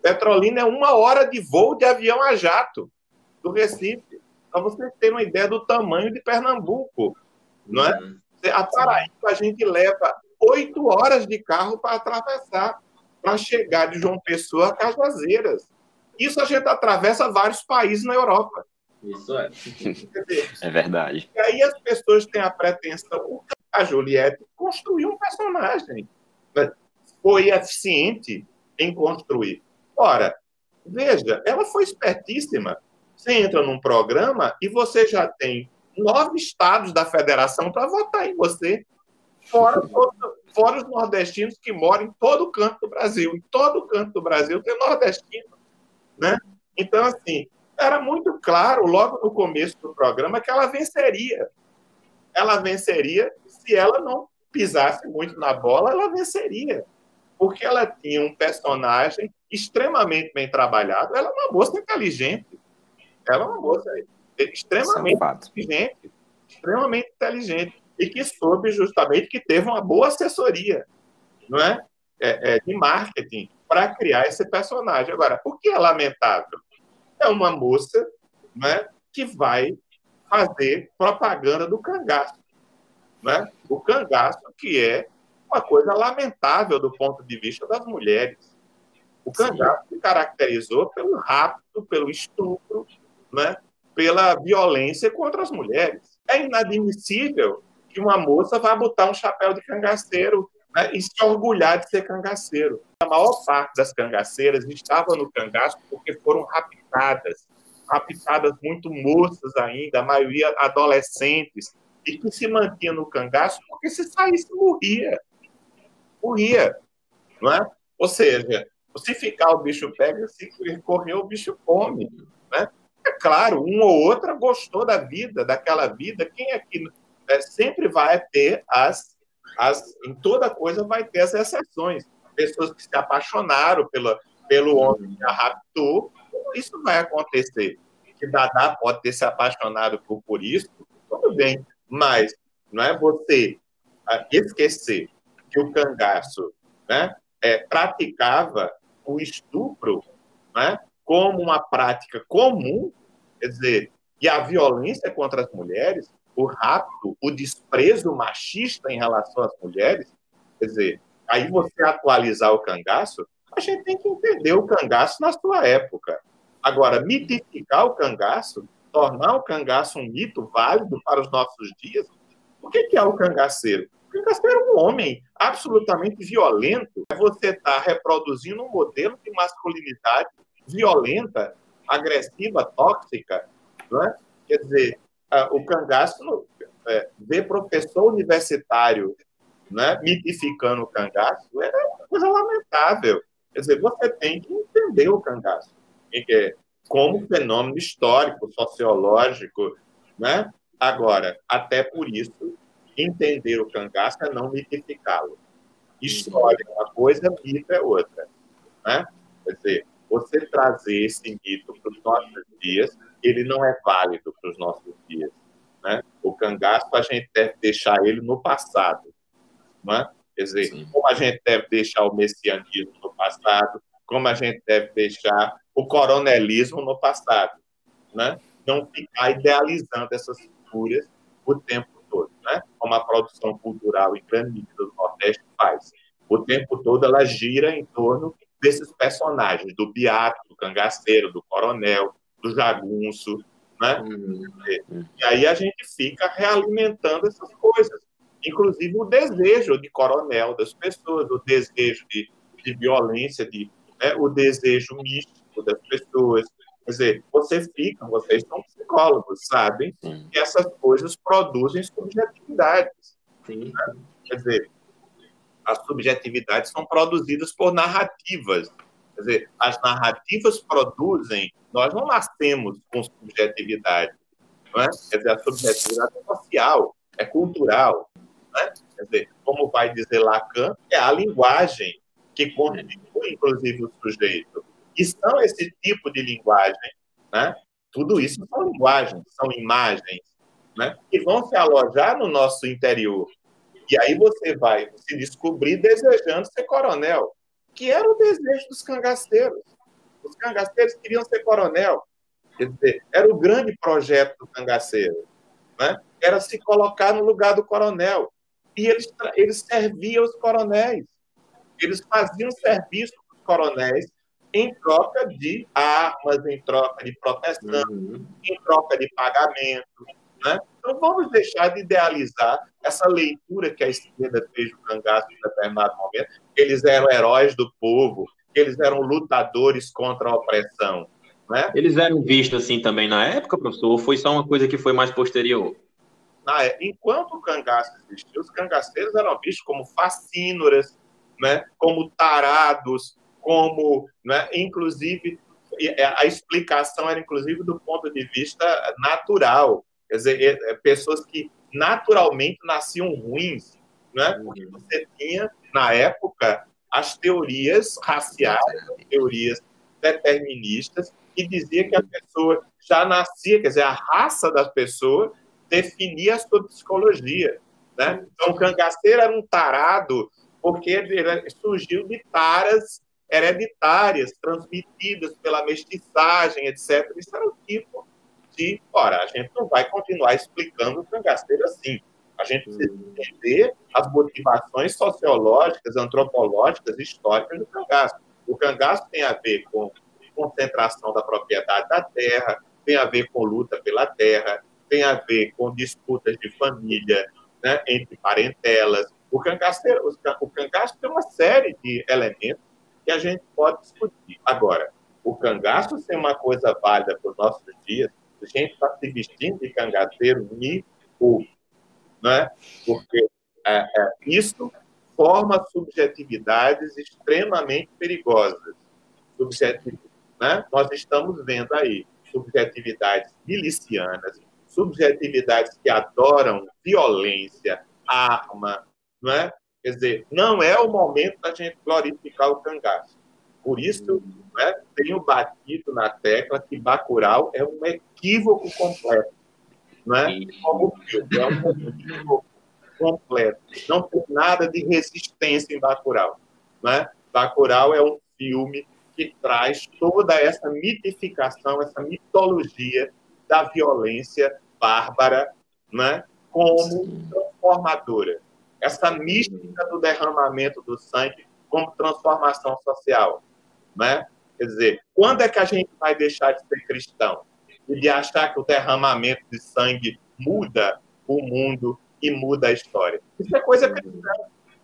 Petrolina é uma hora de voo de avião a jato do Recife. Para vocês terem uma ideia do tamanho de Pernambuco. Não é? A Paraíba, a gente leva oito horas de carro para atravessar, para chegar de João Pessoa a Cajazeiras. Isso a gente atravessa vários países na Europa. Isso é. É verdade. E aí as pessoas têm a pretensão. A Juliette construiu um personagem. Né? Foi eficiente em construir. Ora, veja, ela foi espertíssima. Você entra num programa e você já tem nove estados da federação para votar em você. Fora, fora os nordestinos que moram em todo canto do Brasil. Em todo canto do Brasil tem nordestino. Né? Então, assim, era muito claro logo no começo do programa que ela venceria. Ela venceria se ela não pisasse muito na bola, ela venceria. Porque ela tinha um personagem extremamente bem trabalhado. Ela é uma moça inteligente. Ela é uma moça extremamente é inteligente. Extremamente inteligente. E que soube justamente que teve uma boa assessoria não é? é, é de marketing para criar esse personagem. Agora, o que é lamentável? É uma moça né, que vai fazer propaganda do cangaço. Né? O cangaço, que é uma coisa lamentável do ponto de vista das mulheres. O cangaço se caracterizou pelo rapto, pelo estupro, né? pela violência contra as mulheres. É inadmissível que uma moça vá botar um chapéu de cangaceiro né, e se orgulhar de ser cangaceiro. A maior parte das cangaceiras estava no cangaço porque foram raptadas, raptadas muito moças ainda, a maioria adolescentes, e que se mantinha no cangaço porque se saísse morria. Morria. Não é? Ou seja, se ficar o bicho pega, se correr o bicho come. Né? É claro, um ou outra gostou da vida, daquela vida. Quem aqui é, sempre vai ter as as, em toda coisa vai ter as exceções. Pessoas que se apaixonaram pela, pelo homem que a raptou, isso vai acontecer. Que Dadá pode ter se apaixonado por, por isso, tudo bem, mas não é você ah, esquecer que o cangaço né, é, praticava o estupro né, como uma prática comum, quer dizer, e a violência contra as mulheres o rapto, o desprezo machista em relação às mulheres, quer dizer, aí você atualizar o cangaço, a gente tem que entender o cangaço na sua época. Agora, mitificar o cangaço, tornar o cangaço um mito válido para os nossos dias, o que é o cangaceiro? O cangaceiro é um homem absolutamente violento. Você está reproduzindo um modelo de masculinidade violenta, agressiva, tóxica. É? Quer dizer, o cangaço é, ver professor universitário né, mitificando o cangaço é uma coisa lamentável. Quer dizer, você tem que entender o cangaço como fenômeno histórico, sociológico, né? Agora, até por isso, entender o cangaço é não mitificá-lo. História é uma coisa, mito é outra. Né? Quer dizer, você trazer esse mito para os nossos dias, ele não é válido para os nossos dias. Né? O cangaço, a gente deve deixar ele no passado. Né? Quer dizer, Sim. como a gente deve deixar o messianismo no passado, como a gente deve deixar o coronelismo no passado. Né? Não ficar idealizando essas figuras o tempo todo, né? como a produção cultural em grande medida do Nordeste faz. O tempo todo ela gira em torno desses personagens, do Beato, do Cangaceiro, do Coronel, do Jagunço, né? Uhum. E aí a gente fica realimentando essas coisas, inclusive o desejo de coronel das pessoas, o desejo de, de violência, de, né? o desejo místico das pessoas, Quer dizer, você fica, vocês são psicólogos, sabem Sim. que essas coisas produzem subjetividades. Sim. Né? Quer dizer, as subjetividades são produzidas por narrativas. Quer dizer, as narrativas produzem, nós não nascemos com subjetividade. Não é? Quer dizer, a subjetividade é social, é cultural. Né? Quer dizer, como vai dizer Lacan, é a linguagem que constitui, inclusive, o sujeito. E são esse tipo de linguagem, né? Tudo isso são linguagens, são imagens, né? Que vão se alojar no nosso interior. E aí você vai se descobrir desejando ser coronel, que era o desejo dos cangaceiros. Os cangaceiros queriam ser coronel. Quer dizer, era o grande projeto do cangaceiro, né? Era se colocar no lugar do coronel. E eles, eles serviam os coronéis. Eles faziam serviço para os coronéis em troca de armas, em troca de proteção, uhum. em troca de pagamento. Né? Então, vamos deixar de idealizar essa leitura que a esquerda fez do cangaço em determinado momento. Eles eram heróis do povo, eles eram lutadores contra a opressão. Né? Eles eram vistos assim também na época, professor, ou foi só uma coisa que foi mais posterior? É, enquanto o cangaço existia, os cangaceiros eram vistos como fascínoras, né? como tarados, como, né, inclusive, é, a explicação era inclusive do ponto de vista natural, quer dizer, é, pessoas que naturalmente nasciam ruins, né, porque você tinha, na época, as teorias raciais, as teorias deterministas, que dizia que a pessoa já nascia, quer dizer, a raça da pessoa definia a sua psicologia. Né? Então, o cangaceiro era um tarado porque ele surgiu de taras hereditárias, transmitidas pela mestiçagem, etc. Isso era o tipo de. Ora, a gente não vai continuar explicando o cangaceiro assim. A gente precisa entender as motivações sociológicas, antropológicas, históricas do cangaço. O cangaço tem a ver com concentração da propriedade da terra, tem a ver com luta pela terra, tem a ver com disputas de família né, entre parentelas. O cangaço, o cangaço tem uma série de elementos que a gente pode discutir. Agora, o cangaço ser uma coisa válida para os nossos dias, a gente está se vestindo de cangaceiro, me ouve, né? Porque é, é, isso forma subjetividades extremamente perigosas. Subjetiv... Né? Nós estamos vendo aí subjetividades milicianas, subjetividades que adoram violência, arma, não é? Quer dizer, não é o momento da gente glorificar o cangaço. Por isso, né, tenho batido na tecla que Bacurau é um equívoco completo. Né? Como filme, é um equívoco completo. Não tem nada de resistência em Bacurau. Né? Bacurau é um filme que traz toda essa mitificação, essa mitologia da violência bárbara né? como transformadora essa mística do derramamento do sangue como transformação social, né? Quer dizer, quando é que a gente vai deixar de ser cristão e de achar que o derramamento de sangue muda o mundo e muda a história. Isso é coisa cristã.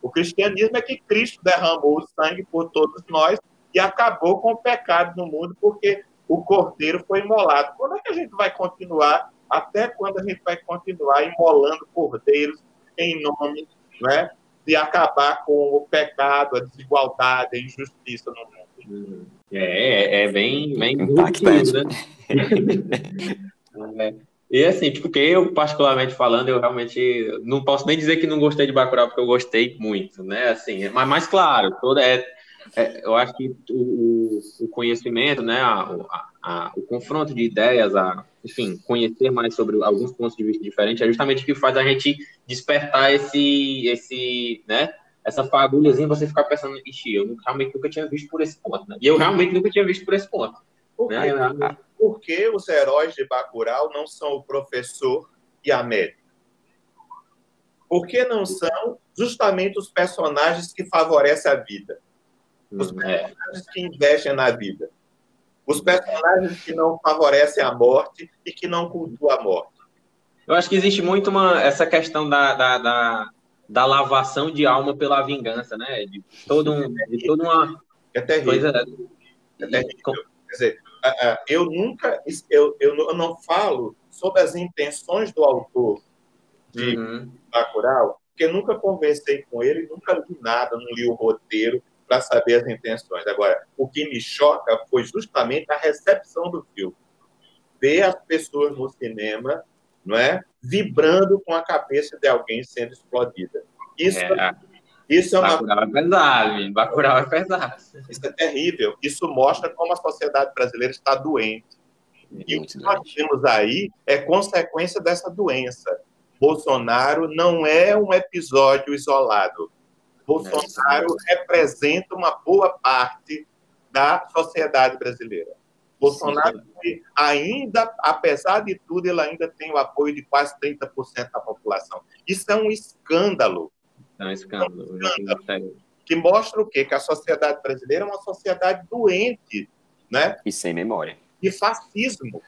O cristianismo é que Cristo derramou o sangue por todos nós e acabou com o pecado no mundo, porque o cordeiro foi imolado. Quando é que a gente vai continuar? Até quando a gente vai continuar imolando cordeiros em nome né, de acabar com o pecado, a desigualdade, a injustiça no mundo? É, é, é bem, bem impactante, né? é. E assim, porque eu, particularmente falando, eu realmente não posso nem dizer que não gostei de Bacurau, porque eu gostei muito, né? Assim, mas, mas claro, toda é, é, eu acho que o, o conhecimento, né, a, a, a, o confronto de ideias, a, enfim, conhecer mais sobre alguns pontos de vista diferentes, é justamente o que faz a gente despertar esse, esse, né, essa fagulhazinha, você ficar pensando, ixi, eu realmente nunca tinha visto por esse ponto, né? E eu realmente nunca tinha visto por esse ponto. Por, né? por que os heróis de Bacurau não são o professor e a médica? Por que não são justamente os personagens que favorecem a vida? Os hum, é. personagens que investem na vida. Os personagens que não favorecem a morte e que não cultuam a morte. Eu acho que existe muito uma, essa questão da, da, da, da lavação de alma pela vingança, né? De, todo um, de toda uma é terrível. coisa. É terrível. Quer dizer, eu nunca, eu, eu não falo sobre as intenções do autor de uhum. Bacurau, porque nunca conversei com ele, nunca li nada, não li o roteiro para saber as intenções. Agora, o que me choca foi justamente a recepção do filme. Ver as pessoas no cinema, não é, vibrando com a cabeça de alguém sendo explodida. Isso é, isso é uma... Bacurau é pesado, Bacurau é pesado. Isso é terrível. Isso mostra como a sociedade brasileira está doente. E o que nós temos aí é consequência dessa doença. Bolsonaro não é um episódio isolado. Bolsonaro é representa uma boa parte da sociedade brasileira. Bolsonaro Sim. ainda, apesar de tudo, ele ainda tem o apoio de quase 30% da população. Isso é um escândalo. É um escândalo. Que mostra o quê? Que a sociedade brasileira é uma sociedade doente, né? E sem memória. E fascismo.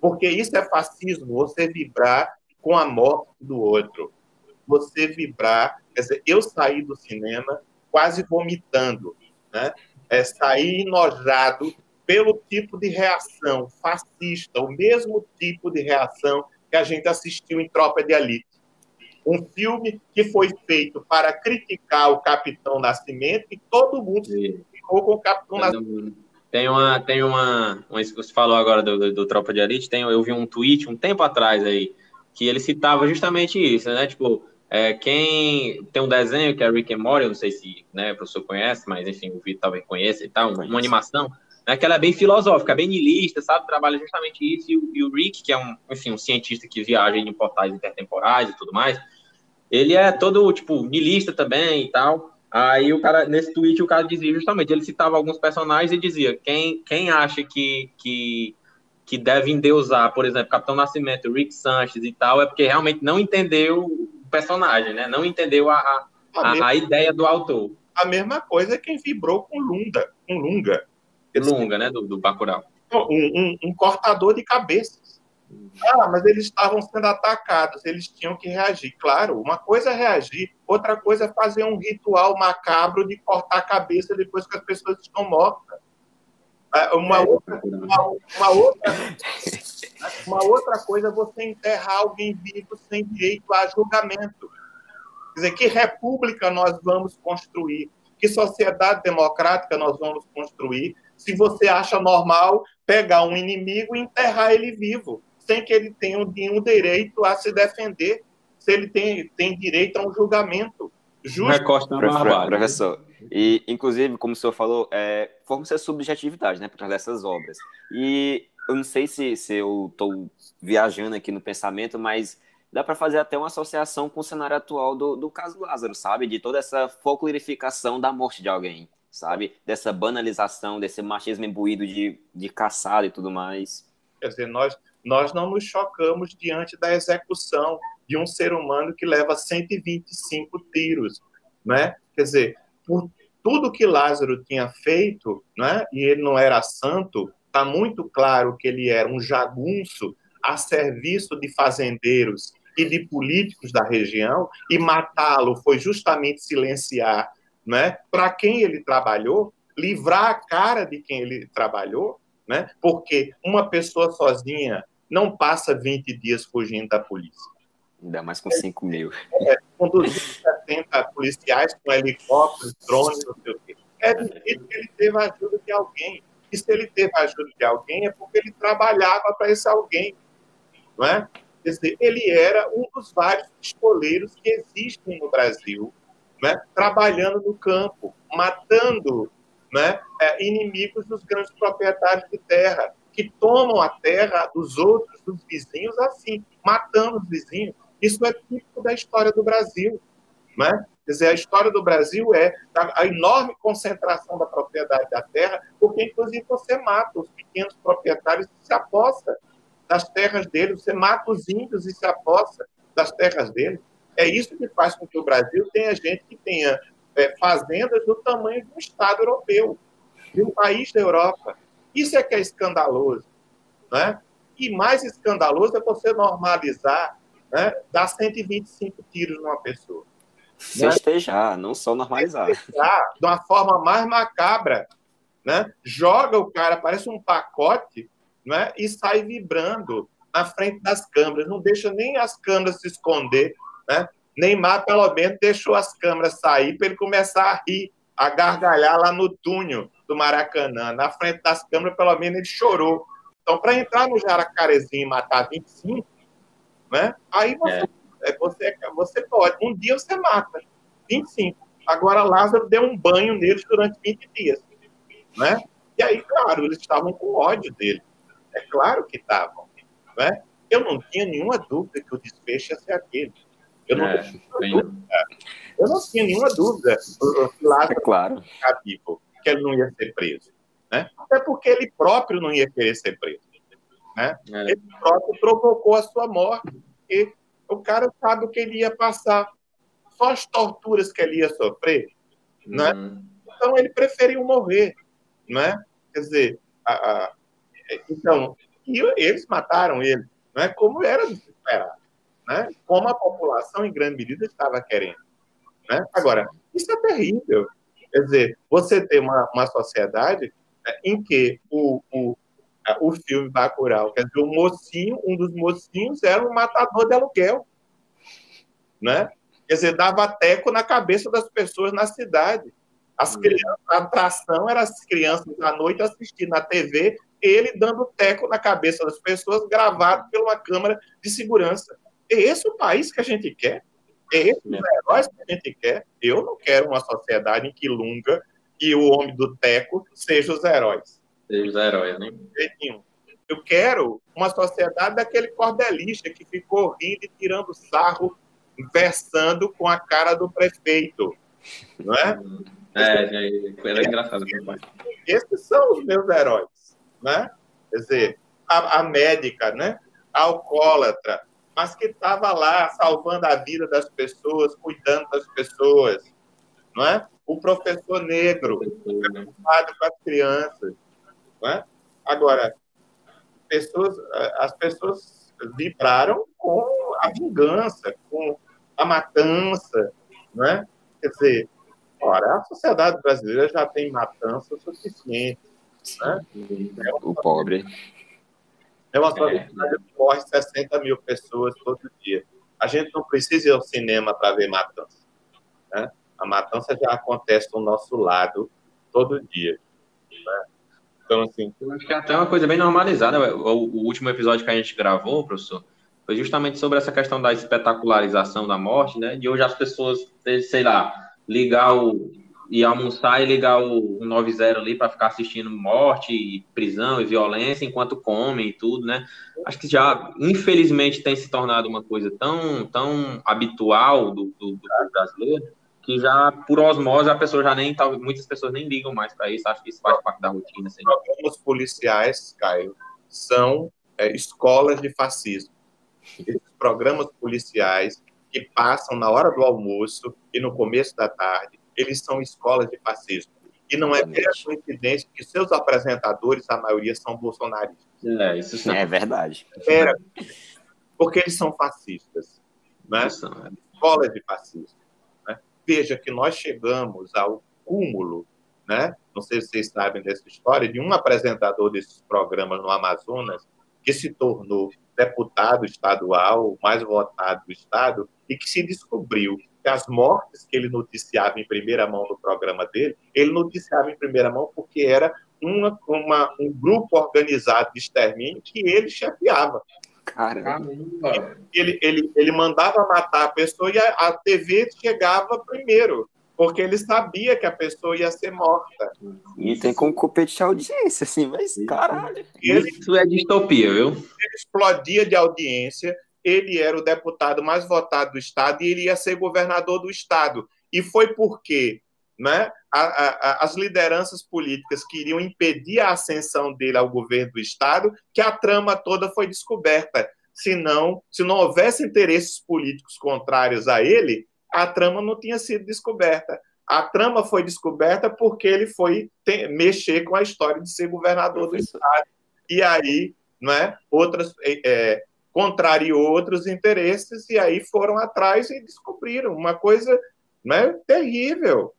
Porque isso é fascismo, você vibrar com a morte do outro. Você vibrar. Quer dizer, eu saí do cinema quase vomitando, né? É, saí enojado pelo tipo de reação fascista, o mesmo tipo de reação que a gente assistiu em Tropa de Elite um filme que foi feito para criticar o Capitão Nascimento e todo mundo ficou com o Capitão Nascimento. Tem uma, tem uma, uma você falou agora do, do, do, Tropa de Elite, tem, eu vi um tweet um tempo atrás aí, que ele citava justamente isso, né, tipo, é, quem tem um desenho que é Rick and Morty, eu não sei se né, o professor conhece, mas enfim, o Vitor talvez conheça e tal, uma, animação, né, que ela é bem filosófica, bem niilista, sabe, trabalha justamente isso, e o, e o Rick, que é um, enfim, um cientista que viaja em portais intertemporais e tudo mais, ele é todo, tipo, milista também e tal. Aí o cara, nesse tweet, o cara dizia justamente, ele citava alguns personagens e dizia, quem, quem acha que, que, que deve endeusar, por exemplo, Capitão Nascimento, Rick Sanchez e tal, é porque realmente não entendeu personagem, né? Não entendeu a, a, a, a ideia do autor. A mesma coisa é quem vibrou com Lunda, com Lunga. Lunga, né, do, do Bacurau. Um, um, um cortador de cabeças. Ah, mas eles estavam sendo atacados, eles tinham que reagir. Claro, uma coisa é reagir, outra coisa é fazer um ritual macabro de cortar a cabeça depois que as pessoas estão mortas. Ah, uma outra, uma, uma, outra, uma outra coisa é você enterrar alguém vivo sem direito a julgamento. Quer dizer, que república nós vamos construir? Que sociedade democrática nós vamos construir se você acha normal pegar um inimigo e enterrar ele vivo? sem que ele tenha nenhum direito a se defender, se ele tem, tem direito a um julgamento justo. Recosta na Professor, e inclusive, como o senhor falou, é, forma-se a subjetividade né, por trás dessas obras. E eu não sei se, se eu estou viajando aqui no pensamento, mas dá para fazer até uma associação com o cenário atual do, do caso Lázaro, sabe? De toda essa folclorificação da morte de alguém, sabe? Dessa banalização, desse machismo imbuído de, de caçada e tudo mais. Quer dizer, nós, nós não nos chocamos diante da execução de um ser humano que leva 125 tiros, né? Quer dizer, por tudo que Lázaro tinha feito, né? E ele não era santo, está muito claro que ele era um jagunço a serviço de fazendeiros e de políticos da região, e matá-lo foi justamente silenciar né, para quem ele trabalhou, livrar a cara de quem ele trabalhou, né, porque uma pessoa sozinha não passa 20 dias fugindo da polícia. Ainda mais com 5 mil. É, com 270 policiais, com helicópteros, drones, não sei o quê. É difícil que ele teve a ajuda de alguém. E se ele teve a ajuda de alguém, é porque ele trabalhava para esse alguém. Não é? Quer dizer, ele era um dos vários pistoleiros que existem no Brasil, né, trabalhando no campo, matando né, é, inimigos dos grandes proprietários de terra, que tomam a terra dos outros, dos vizinhos, assim, matando os vizinhos. Isso é típico da história do Brasil. Né? Quer dizer, a história do Brasil é a enorme concentração da propriedade da terra, porque, inclusive, você mata os pequenos proprietários e se aposta das terras deles, você mata os índios e se aposta das terras deles. É isso que faz com que o Brasil tenha gente que tenha é, fazendas do tamanho de um Estado europeu, de um país da Europa. Isso é que é escandaloso. Né? E mais escandaloso é você normalizar, né, dar 125 tiros numa pessoa. Festejar, né? não só normalizar. Festejar de uma forma mais macabra. Né? Joga o cara, parece um pacote, né? e sai vibrando na frente das câmeras. Não deixa nem as câmeras se esconder. Né? Neymar, pelo menos, deixou as câmeras sair para ele começar a rir, a gargalhar lá no túnel do Maracanã. Na frente das câmeras, pelo menos, ele chorou. Então, para entrar no Jaracarezinho e matar 25, né? aí você, é. É. você, você pode. Um dia você mata 25. Agora, Lázaro deu um banho neles durante 20 dias. Né? E aí, claro, eles estavam com ódio dele. É claro que estavam. Né? Eu não tinha nenhuma dúvida que o desfecho ia ser aquele. Eu não, é, eu não tinha nenhuma dúvida que Lázaro é claro. ficar vivo, que ele não ia ser preso. Né? Até porque ele próprio não ia querer ser preso. Né? É. Ele próprio provocou a sua morte. E o cara sabe o que ele ia passar. Só as torturas que ele ia sofrer. Né? Uhum. Então ele preferiu morrer. Né? Quer dizer, a, a, então, e eles mataram ele. Né? Como era de se esperar né? como a população, em grande medida, estava querendo. Né? Agora, isso é terrível. Quer dizer, você tem uma, uma sociedade né, em que o, o, o filme Bacurau, quer dizer, o mocinho, um dos mocinhos era um matador de aluguel. Né? Quer dizer, dava teco na cabeça das pessoas na cidade. As hum. crianças, a atração era as crianças à noite assistindo na TV, ele dando teco na cabeça das pessoas, gravado por uma câmera de segurança. É esse o país que a gente quer? É esse os heróis que a gente quer? Eu não quero uma sociedade em que Lunga e o homem do Teco sejam os heróis. Sejam os heróis, né? Eu quero uma sociedade daquele cordelista que ficou rindo e tirando sarro, versando com a cara do prefeito. Não é? É, era engraçado. Esses são os meus heróis. Né? Quer dizer, a, a médica, né? a alcoólatra, mas que estava lá salvando a vida das pessoas, cuidando das pessoas, não é? O professor negro, preocupado com as crianças, não é? Agora, pessoas, as pessoas vibraram com a vingança, com a matança, não é? Quer dizer, ora, a sociedade brasileira já tem matança suficiente, né? O pobre. É uma sociedade é. que morre 60 mil pessoas todo dia. A gente não precisa ir ao cinema para ver matança. Né? A matança já acontece do nosso lado todo dia. Né? Então, assim. Eu acho que é até uma coisa bem normalizada. O, o, último episódio que a gente gravou, professor, foi justamente sobre essa questão da espetacularização da morte, né? De hoje as pessoas, sei lá, ligar o, e almoçar e ligar o 90 ali para ficar assistindo morte, e prisão e violência enquanto comem e tudo, né? Acho que já, infelizmente, tem se tornado uma coisa tão, tão habitual do, do, do brasileiro que já, por osmose, a pessoa já nem, muitas pessoas nem ligam mais para isso, acho que isso faz parte da rotina. Assim. Programas policiais, Caio, são é, escolas de fascismo. Esses programas policiais que passam na hora do almoço e no começo da tarde, eles são escolas de fascismo. E não é mera coincidência que seus apresentadores, a maioria, são bolsonaristas. É, isso sim. é verdade. Era, porque eles são fascistas. né? escolas de fascismo. Veja que nós chegamos ao cúmulo, né? não sei se vocês sabem dessa história, de um apresentador desses programas no Amazonas que se tornou deputado estadual, mais votado do Estado, e que se descobriu que as mortes que ele noticiava em primeira mão no programa dele, ele noticiava em primeira mão porque era uma, uma, um grupo organizado de extermínio que ele chefiava. Caramba! Ele, ele, ele mandava matar a pessoa e a, a TV chegava primeiro porque ele sabia que a pessoa ia ser morta. E tem como competir a audiência, assim, mas caralho. Ele, Isso é distopia, viu? Ele explodia de audiência, ele era o deputado mais votado do Estado e ele ia ser governador do Estado. E foi porque né, a, a, as lideranças políticas queriam impedir a ascensão dele ao governo do Estado que a trama toda foi descoberta. Se não, se não houvesse interesses políticos contrários a ele, a trama não tinha sido descoberta. A trama foi descoberta porque ele foi ter, mexer com a história de ser governador do estado. E aí, não é, outras é, é, contrariou outros interesses e aí foram atrás e descobriram uma coisa né, terrível.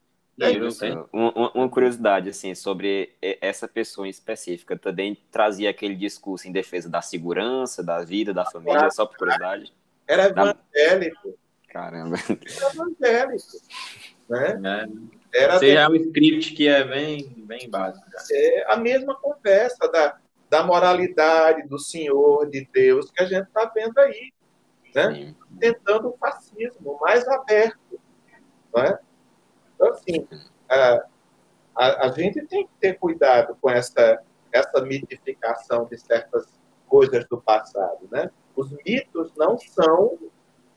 Uma, uma, curiosidade assim sobre essa pessoa em específica também trazia aquele discurso em defesa da segurança, da vida, da família, só por curiosidade. Era evangélico. Caramba. Era evangélico. Né? É. Era Você já é um script que é bem, bem básico. É a mesma conversa da, da moralidade do Senhor, de Deus, que a gente está vendo aí. Né? Tentando o fascismo mais aberto. Né? Assim, a, a, a gente tem que ter cuidado com essa, essa mitificação de certas coisas do passado. Né? Os mitos não são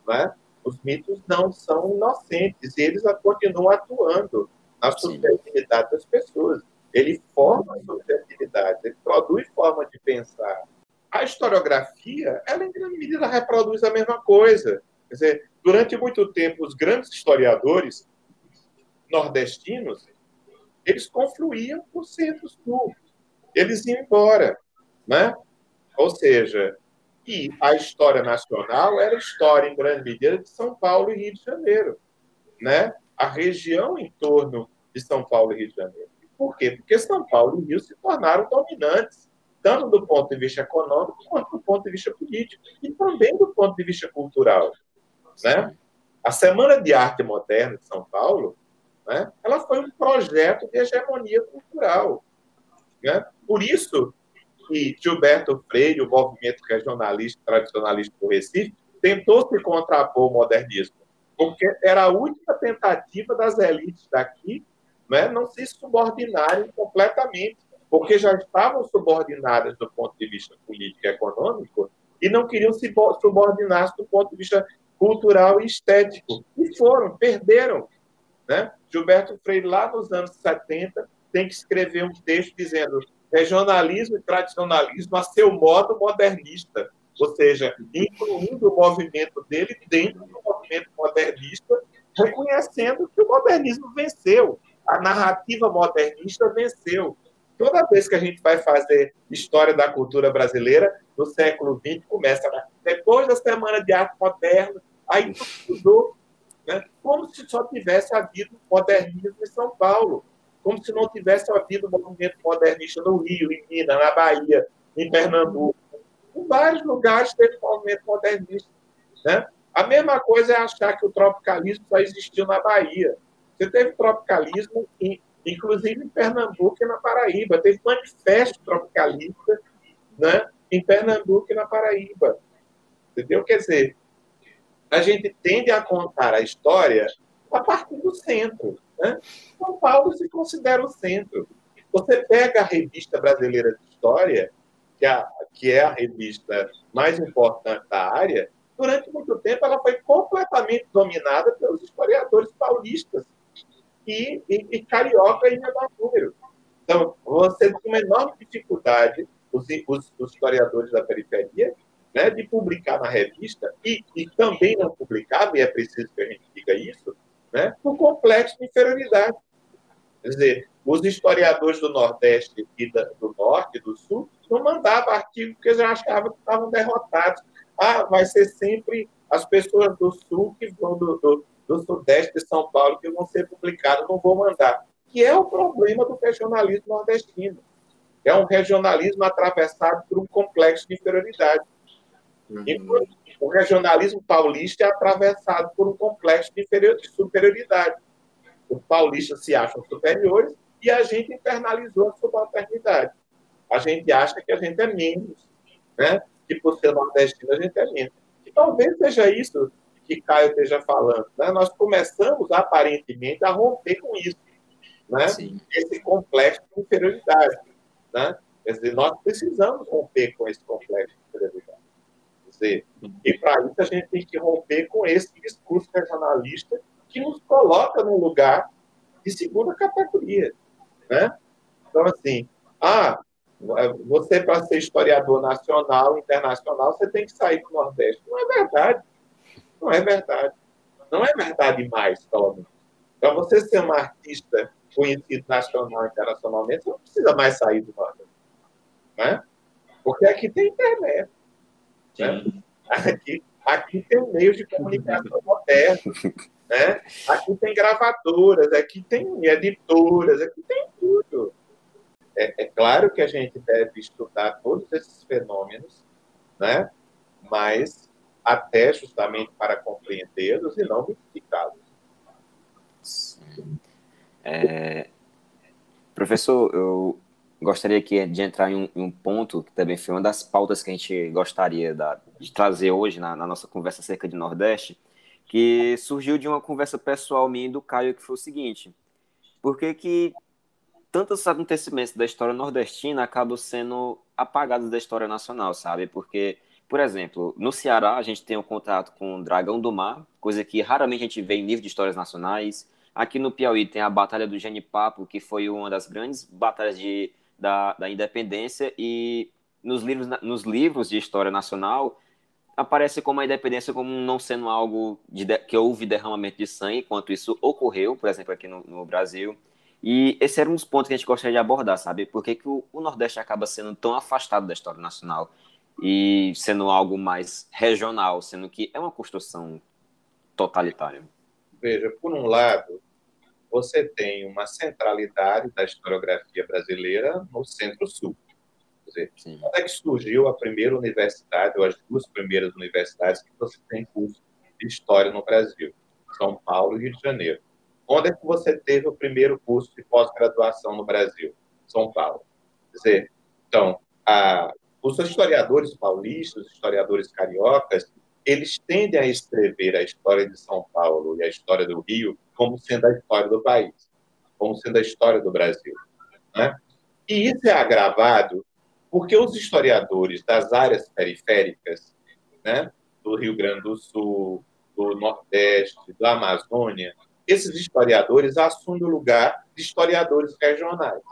né, os mitos não são inocentes, eles continuam atuando na subjetividade das pessoas. Ele forma a subjetividade, ele produz forma de pensar. A historiografia, ela em grande medida reproduz a mesma coisa. Quer dizer, durante muito tempo, os grandes historiadores nordestinos, eles confluíam com o centro-sul. Eles iam embora, né? Ou seja, e a história nacional era história, em grande medida, de São Paulo e Rio de Janeiro. Né? A região em torno de São Paulo e Rio de Janeiro. Por quê? Porque São Paulo e Rio se tornaram dominantes, tanto do ponto de vista econômico quanto do ponto de vista político, e também do ponto de vista cultural. Né? A Semana de Arte Moderna de São Paulo né, ela foi um projeto de hegemonia cultural. Né? Por isso, que Gilberto Freire, o movimento regionalista tradicionalista do Recife, tentou se contrapor ao modernismo, porque era a última tentativa das elites daqui né, não se subordinarem completamente, porque já estavam subordinadas do ponto de vista político e econômico e não queriam se subordinar do ponto de vista cultural e estético. E foram, perderam. Né? Gilberto Freire, lá nos anos 70, tem que escrever um texto dizendo regionalismo e tradicionalismo a seu modo modernista, ou seja, incluindo o movimento dele dentro do movimento modernista, reconhecendo que o modernismo venceu, a narrativa modernista venceu. Toda vez que a gente vai fazer história da cultura brasileira, no século XX, começa depois da Semana de Arte Moderna, aí tudo mudou, né? como se só tivesse havido modernismo em São Paulo como se não tivesse havido movimento modernista no Rio, em Minas, na Bahia, em Pernambuco. Em vários lugares teve movimento modernista. Né? A mesma coisa é achar que o tropicalismo só existiu na Bahia. Você teve tropicalismo, em, inclusive em Pernambuco e na Paraíba. Teve manifesto tropicalista né, em Pernambuco e na Paraíba. Entendeu? Quer dizer, a gente tende a contar a história a partir do centro. Né? São Paulo se considera o centro. Você pega a Revista Brasileira de História, que, é, que é a revista mais importante da área, durante muito tempo ela foi completamente dominada pelos historiadores paulistas e, e, e carioca e menor número. Então, você tem uma enorme dificuldade, os, os, os historiadores da periferia, né, de publicar na revista, e, e também não publicava, e é preciso que a gente diga isso, né, por complexo de inferioridade. Quer dizer, os historiadores do Nordeste e da, do Norte e do Sul não mandavam artigo porque já achavam que estavam derrotados. Ah, vai ser sempre as pessoas do sul que vão do, do, do sudeste de São Paulo que vão ser publicadas não vão mandar. Que é o problema do regionalismo nordestino. É um regionalismo atravessado por um complexo de inferioridade. O regionalismo paulista é atravessado por um complexo de superioridade. Os paulistas se acham superiores e a gente internalizou a subalternidade. A gente acha que a gente é menos, né? que por ser nordestino a gente é menos. E talvez seja isso que Caio esteja falando. Né? Nós começamos, aparentemente, a romper com isso. Né? Esse complexo de inferioridade. Né? Quer dizer, nós precisamos romper com esse complexo de inferioridade. E para isso a gente tem que romper com esse discurso regionalista que nos coloca num lugar de segunda categoria. Né? Então, assim, ah, você, para ser historiador nacional, internacional, você tem que sair do Nordeste. Não é verdade. Não é verdade. Não é verdade mais, pelo menos. Para você ser um artista conhecido nacional e internacionalmente, você não precisa mais sair do Nordeste. Né? Porque aqui tem internet. Né? Aqui, aqui tem meios de comunicação modernos. Né? Aqui tem gravadoras, aqui tem editoras, aqui tem tudo. É, é, claro que a gente deve estudar todos esses fenômenos, né? mas até justamente para compreendê-los e não mitificá-los. É, professor, eu gostaria aqui de entrar em um, em um, ponto que também foi uma das pautas que a gente gostaria da, de trazer hoje na, na, nossa conversa acerca de Nordeste, que surgiu de uma conversa pessoal minha e do Caio, que foi o seguinte, por que que tantos acontecimentos da história nordestina acabam sendo apagados da história nacional, sabe? Porque, por exemplo, no Ceará a gente tem um contato com o Dragão do Mar, coisa que raramente a gente vê em livros de histórias nacionais. Aqui no Piauí tem a Batalha do Genipapo, que foi uma das grandes batalhas de, da, da independência, e nos livros, nos livros de história nacional aparece como a independência como não sendo algo de, que houve derramamento de sangue, enquanto isso ocorreu, por exemplo, aqui no, no Brasil. E esse era um dos pontos que a gente gostaria de abordar, sabe? Por que, que o, o, Nordeste acaba sendo tão afastado da história nacional e sendo algo mais regional, sendo que é uma construção totalitária? Veja, por um lado, você tem uma centralidade da historiografia brasileira no Centro-Sul. Quando é que surgiu a primeira universidade, ou as duas primeiras universidades que você tem curso de História no Brasil? São Paulo e Rio de Janeiro. Onde é que você teve o primeiro curso de pós-graduação no Brasil? São Paulo. Quer dizer, então, a, os historiadores paulistas, os historiadores cariocas, eles tendem a escrever a história de São Paulo e a história do Rio como sendo a história do país, como sendo a história do Brasil. Né? E isso é agravado porque os historiadores das áreas periféricas, né, do Rio Grande do Sul, do Nordeste, da Amazônia, esses historiadores assumem o lugar de historiadores regionais.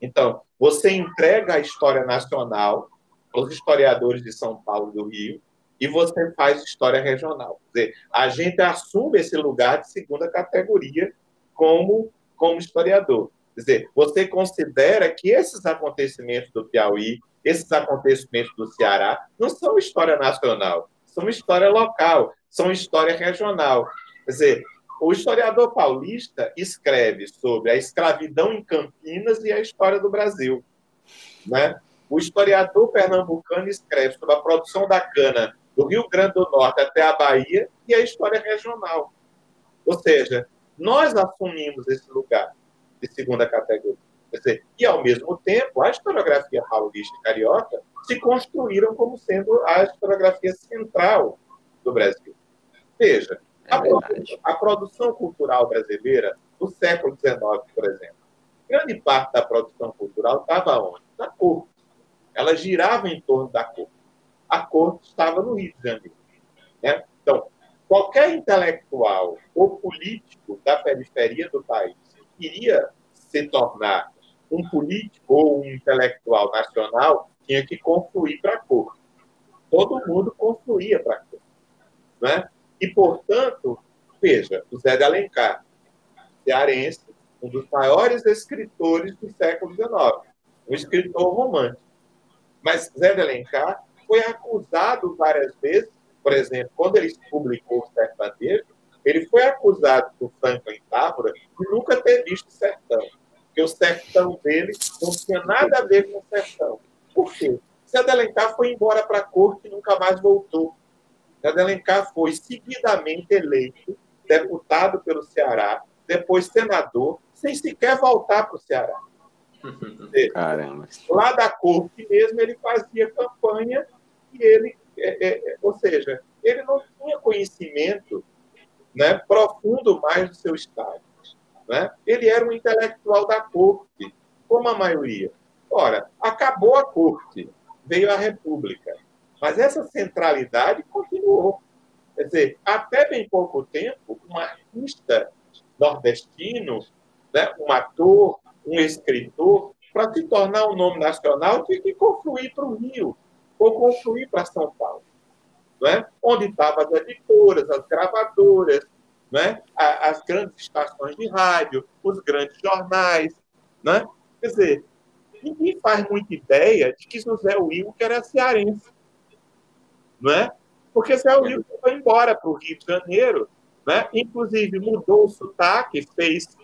Então, você entrega a história nacional aos historiadores de São Paulo e do Rio e você faz história regional. Quer dizer, a gente assume esse lugar de segunda categoria como, como historiador. Quer dizer, você considera que esses acontecimentos do Piauí, esses acontecimentos do Ceará, não são história nacional, são história local, são história regional. Quer dizer, o historiador paulista escreve sobre a escravidão em Campinas e a história do Brasil. Né? O historiador pernambucano escreve sobre a produção da cana do Rio Grande do Norte até a Bahia e a história regional. Ou seja, nós assumimos esse lugar de segunda categoria. Dizer, e, ao mesmo tempo, a historiografia paulista e carioca se construíram como sendo a historiografia central do Brasil. Veja, é a, a, produção cultural brasileira do século XIX, por exemplo, grande parte da produção cultural estava onde? Na corte. Ela girava em torno da corte. A corte estava no Rio de Janeiro. Né? Então, qualquer intelectual ou político da periferia do país queria se tornar um político ou um intelectual nacional, tinha que construir para a corte. Todo mundo construía para a corte. Né? E, portanto, veja, o Zé de Alencar, cearense, um dos maiores escritores do século XIX, um escritor romântico. Mas Zé de Alencar foi acusado várias vezes por exemplo, quando ele publicou o sertanejo, ele foi acusado por Franklin Távora de nunca ter visto sertão. Porque o sertão dele não tinha nada a ver com o sertão. Por quê? Zé de Alencar foi embora para a corte e nunca mais voltou. Zé de Alencar foi seguidamente eleito deputado pelo Ceará, depois senador, sem sequer voltar para o Ceará. Caramba. Lá da corte mesmo, ele fazia campanha e ele, é, é, ou seja, ele não tinha conhecimento né, profundo mais do seu estado. Né? Ele era um intelectual da corte, como a maioria. Ora, acabou a corte, veio a república. Mas essa centralidade continuou. Quer dizer, até bem pouco tempo, um artista nordestino, né, um ator, um escritor, para se tornar um nome nacional, tinha que confluir para o Rio, ou confluir para São Paulo né? onde estavam as editoras, as gravadoras, né? as grandes estações de rádio, os grandes jornais. Né? Quer dizer, ninguém faz muita ideia de que José Wilker era cearense. Não é? Porque José Wilker foi embora para o Rio de Janeiro, né? inclusive mudou o sotaque, fez,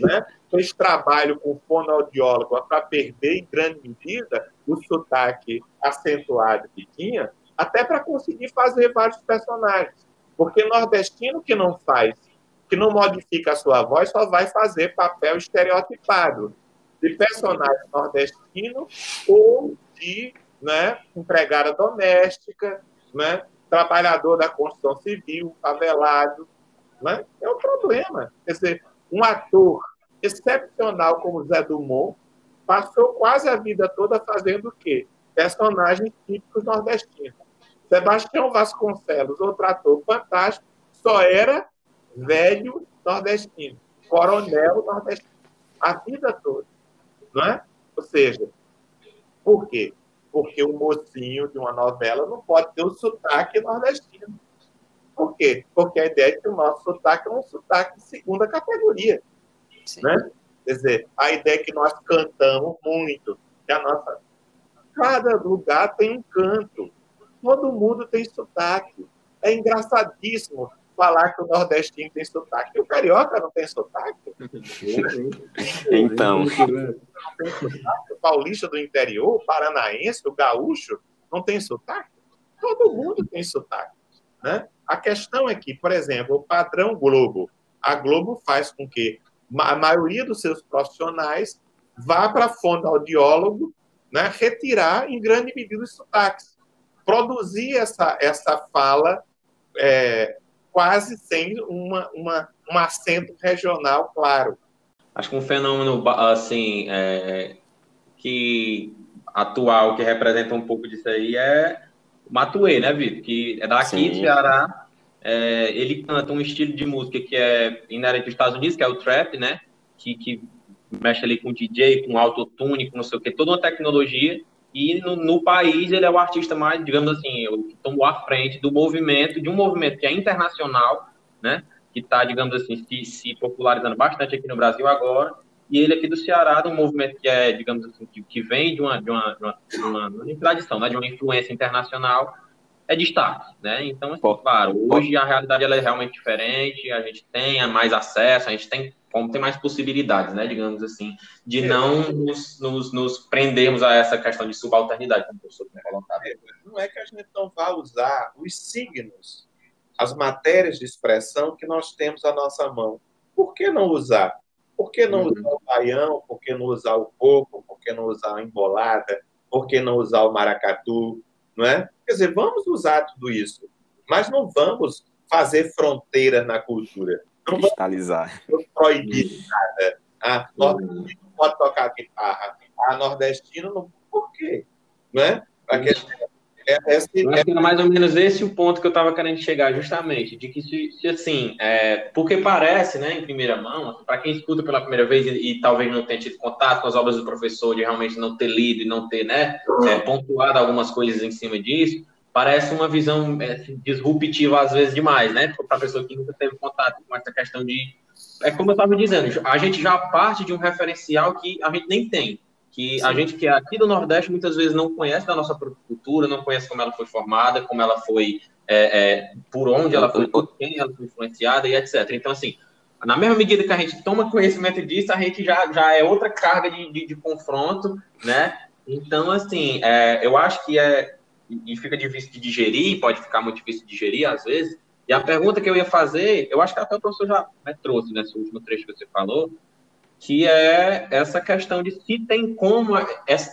né? fez trabalho com fonoaudiólogo para perder, em grande medida, o sotaque acentuado que tinha, até para conseguir fazer vários personagens. Porque nordestino que não faz, que não modifica a sua voz, só vai fazer papel estereotipado de personagem nordestino ou de né, empregada doméstica, né, trabalhador da construção civil, favelado. Né? É um problema. Quer dizer, um ator excepcional como Zé Dumont passou quase a vida toda fazendo o quê? Personagens típicos nordestinos. Sebastião Vasconcelos, outro ator fantástico, só era velho nordestino, coronel nordestino, a vida toda. Não é? Ou seja, por quê? Porque o mocinho de uma novela não pode ter o sotaque nordestino. Por quê? Porque a ideia é que o nosso sotaque é um sotaque de segunda categoria. Né? Quer dizer, a ideia é que nós cantamos muito, que a nossa. Cada lugar tem um canto. Todo mundo tem sotaque. É engraçadíssimo falar que o nordestino tem sotaque. E o carioca não tem sotaque? então. O paulista do interior, o paranaense, o gaúcho, não tem sotaque? Todo mundo tem sotaque. Né? A questão é que, por exemplo, o padrão Globo, a Globo faz com que a maioria dos seus profissionais vá para a fonoaudiólogo né, retirar, em grande medida, os sotaques produzir essa, essa fala é, quase sem uma, uma, um acento regional claro. Acho que um fenômeno assim é, que atual que representa um pouco disso aí é Matuê, né, Vitor? Que é daqui do Ceará. É, ele canta um estilo de música que é inerente dos Estados Unidos, que é o trap, né? Que, que mexe ali com DJ, com autotune, com não sei o que, toda uma tecnologia e no, no, país ele é o artista mais, digamos assim, que tomou à frente do movimento, de um movimento que é internacional, né, que está, digamos assim, se, se, popularizando bastante aqui no Brasil agora, e ele aqui do Ceará, de um movimento que é, digamos assim, que, que vem de uma, de uma, de uma, de uma, de uma tradição, né, de uma influência internacional, é destaque, né? Então, assim, claro, hoje a realidade ela é realmente diferente, a gente tem mais acesso, a gente tem como tem mais possibilidades, né, digamos assim, de é. não nos, nos, nos, prendermos a essa questão de subalternidade, como o professor tem colocado. É, não é que a gente não vá usar os signos, as matérias de expressão que nós temos à nossa mão. Por que não usar? Por que não uhum. usar o baião? Por que não usar o coco? Por que não usar a embolada? Por que não usar o maracatu? Não é? Quer dizer, vamos usar tudo isso, mas não vamos fazer fronteira na cultura cristalizar. Não proibir nada. Ah, nordestino não pode tocar guitarra. Ah, nordestino não. Por quê? Porque é, é, esse, é... Era mais ou menos esse o ponto que eu estava querendo chegar, justamente, de que se, se assim, é, porque parece, né, em primeira mão, assim, para quem escuta pela primeira vez e, e, talvez não tenha tido contato com as obras do professor, de realmente não ter lido e não ter, né, é, pontuado algumas coisas em cima disso, parece uma visão é, disruptiva às vezes demais, né? Para a pessoa que nunca teve contato com essa questão de. É como eu estava dizendo, a gente já parte de um referencial que a gente nem tem. Que Sim. a gente que é aqui do Nordeste muitas vezes não conhece da nossa cultura, não conhece como ela foi formada, como ela foi é, é, por onde ela foi, por quem ela foi influenciada e etc. Então, assim, na mesma medida que a gente toma conhecimento disso, a gente já, já é outra carga de, de, de confronto, né? Então, assim, é, eu acho que é. E fica difícil de digerir, pode ficar muito difícil de digerir às vezes. E a pergunta que eu ia fazer, eu acho que até o professor já né, trouxe nesse último trecho que você falou, que é essa questão de se tem como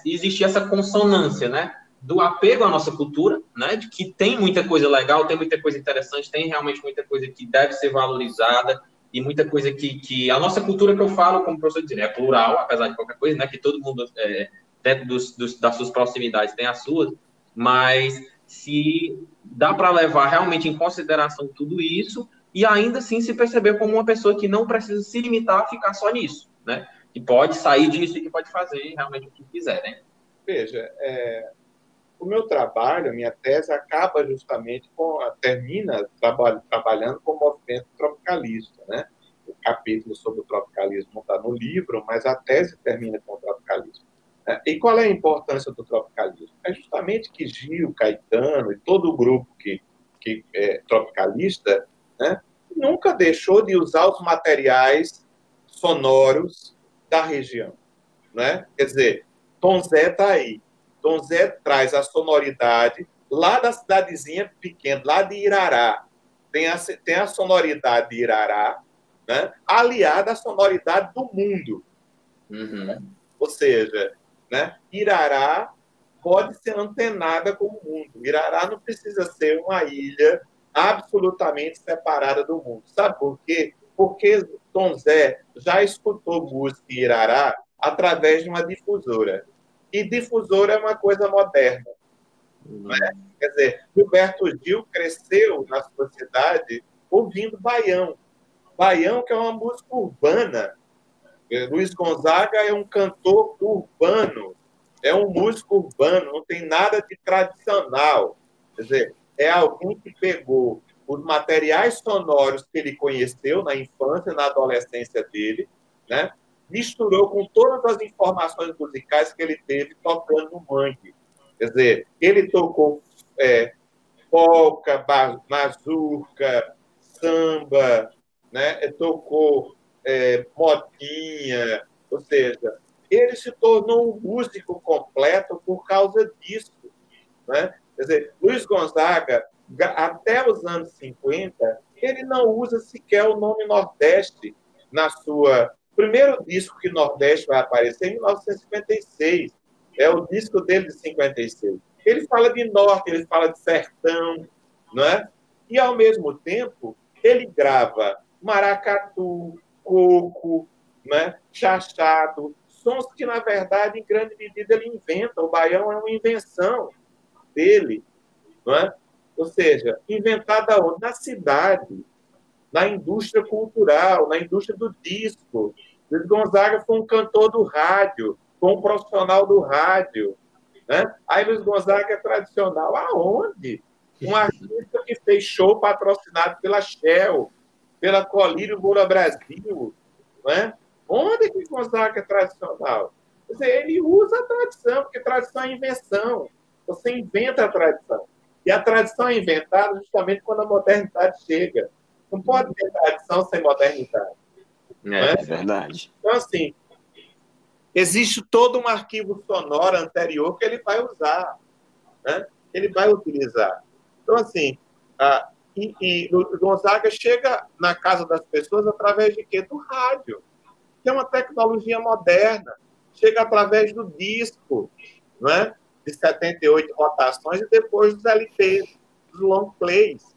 existir essa consonância, né? Do apego à nossa cultura, né? De que tem muita coisa legal, tem muita coisa interessante, tem realmente muita coisa que deve ser valorizada e muita coisa que, que a nossa cultura que eu falo, como o professor dizia, é plural, apesar de qualquer coisa, né? Que todo mundo, é, dentro dos, dos, das suas proximidades, tem as suas, mas se dá para levar realmente em consideração tudo isso e ainda assim se perceber como uma pessoa que não precisa se limitar a ficar só nisso, né? Que pode sair disso e que pode fazer realmente o que quiser, né? Veja, é, o meu trabalho, a minha tese acaba justamente com, termina trabalho, trabalhando com o movimento tropicalista, né? O capítulo sobre o tropicalismo está no livro, mas a tese termina com o tropicalismo. Né? E qual é a importância do tropicalismo? É justamente que Gil, Caetano e todo o grupo que, que é tropicalista né, nunca deixou de usar os materiais sonoros da região. Né? Quer dizer, Tom Zé está aí. Tom Zé traz a sonoridade lá da cidadezinha pequena, lá de Irará. Tem a, tem a sonoridade de Irará, né, aliada à sonoridade do mundo. Uhum. Ou seja, né, Irará pode ser antenada com o mundo. Irará não precisa ser uma ilha absolutamente separada do mundo. Sabe por quê? Porque Tom Zé já escutou música em Irará através de uma difusora. E difusora é uma coisa moderna. Né? Quer dizer, Gilberto Gil cresceu na sua cidade ouvindo baião. Baião, que é uma música urbana. Luiz Gonzaga é um cantor urbano, é um músico urbano, não tem nada de tradicional. Quer dizer, é alguém que pegou os materiais sonoros que ele conheceu na infância, na adolescência dele, né? misturou com todas as informações musicais que ele teve tocando no mangue. Quer dizer, ele tocou é, polca, mazurca, samba, né? tocou é, modinha, ou seja, ele se tornou um músico completo por causa disso. Né? Quer dizer, Luiz Gonzaga, até os anos 50, ele não usa sequer o nome Nordeste na sua primeiro disco que Nordeste vai aparecer em 1956. É o disco dele de 56. Ele fala de norte, ele fala de sertão, não é? E ao mesmo tempo, ele grava maracatu, coco, né? chachado, sons que na verdade em grande medida ele inventa. O baião é uma invenção dele, não é? Ou seja, inventada onde? Na cidade, na indústria cultural, na indústria do disco. Luiz Gonzaga foi um cantor do rádio, foi um profissional do rádio. Né? Aí Luiz Gonzaga é tradicional. Aonde? Um artista que fez show patrocinado pela Shell, pela Colírio Moura Brasil. Né? Onde que Gonzaga é tradicional? Quer dizer, ele usa a tradição, porque tradição é invenção. Você inventa a tradição. E a tradição é inventada justamente quando a modernidade chega. Não pode ter tradição sem modernidade. É, é verdade. Então, assim, existe todo um arquivo sonoro anterior que ele vai usar, né? ele vai utilizar. Então, assim, a, e, e Gonzaga chega na casa das pessoas através de quê? Do rádio, que é uma tecnologia moderna. Chega através do disco, não é? De 78 rotações e depois dos LPs, dos long plays.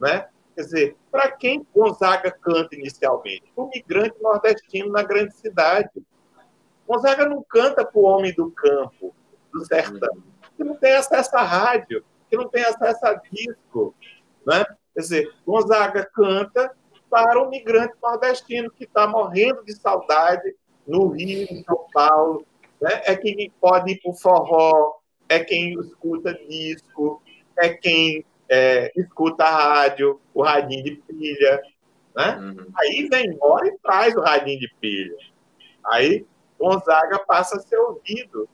Né? Quer dizer, para quem Gonzaga canta inicialmente? O migrante nordestino na grande cidade. Gonzaga não canta para o homem do campo, do sertão, que não tem acesso à rádio, que não tem acesso a disco. Né? Quer dizer, Gonzaga canta para o migrante nordestino que está morrendo de saudade no Rio, em São Paulo. Né? É quem pode ir para o forró, é quem escuta disco, é quem é, escuta rádio, o radinho de pilha, né? Uhum. Aí vem embora e traz o radinho de pilha. Aí Gonzaga passa a ser ouvido.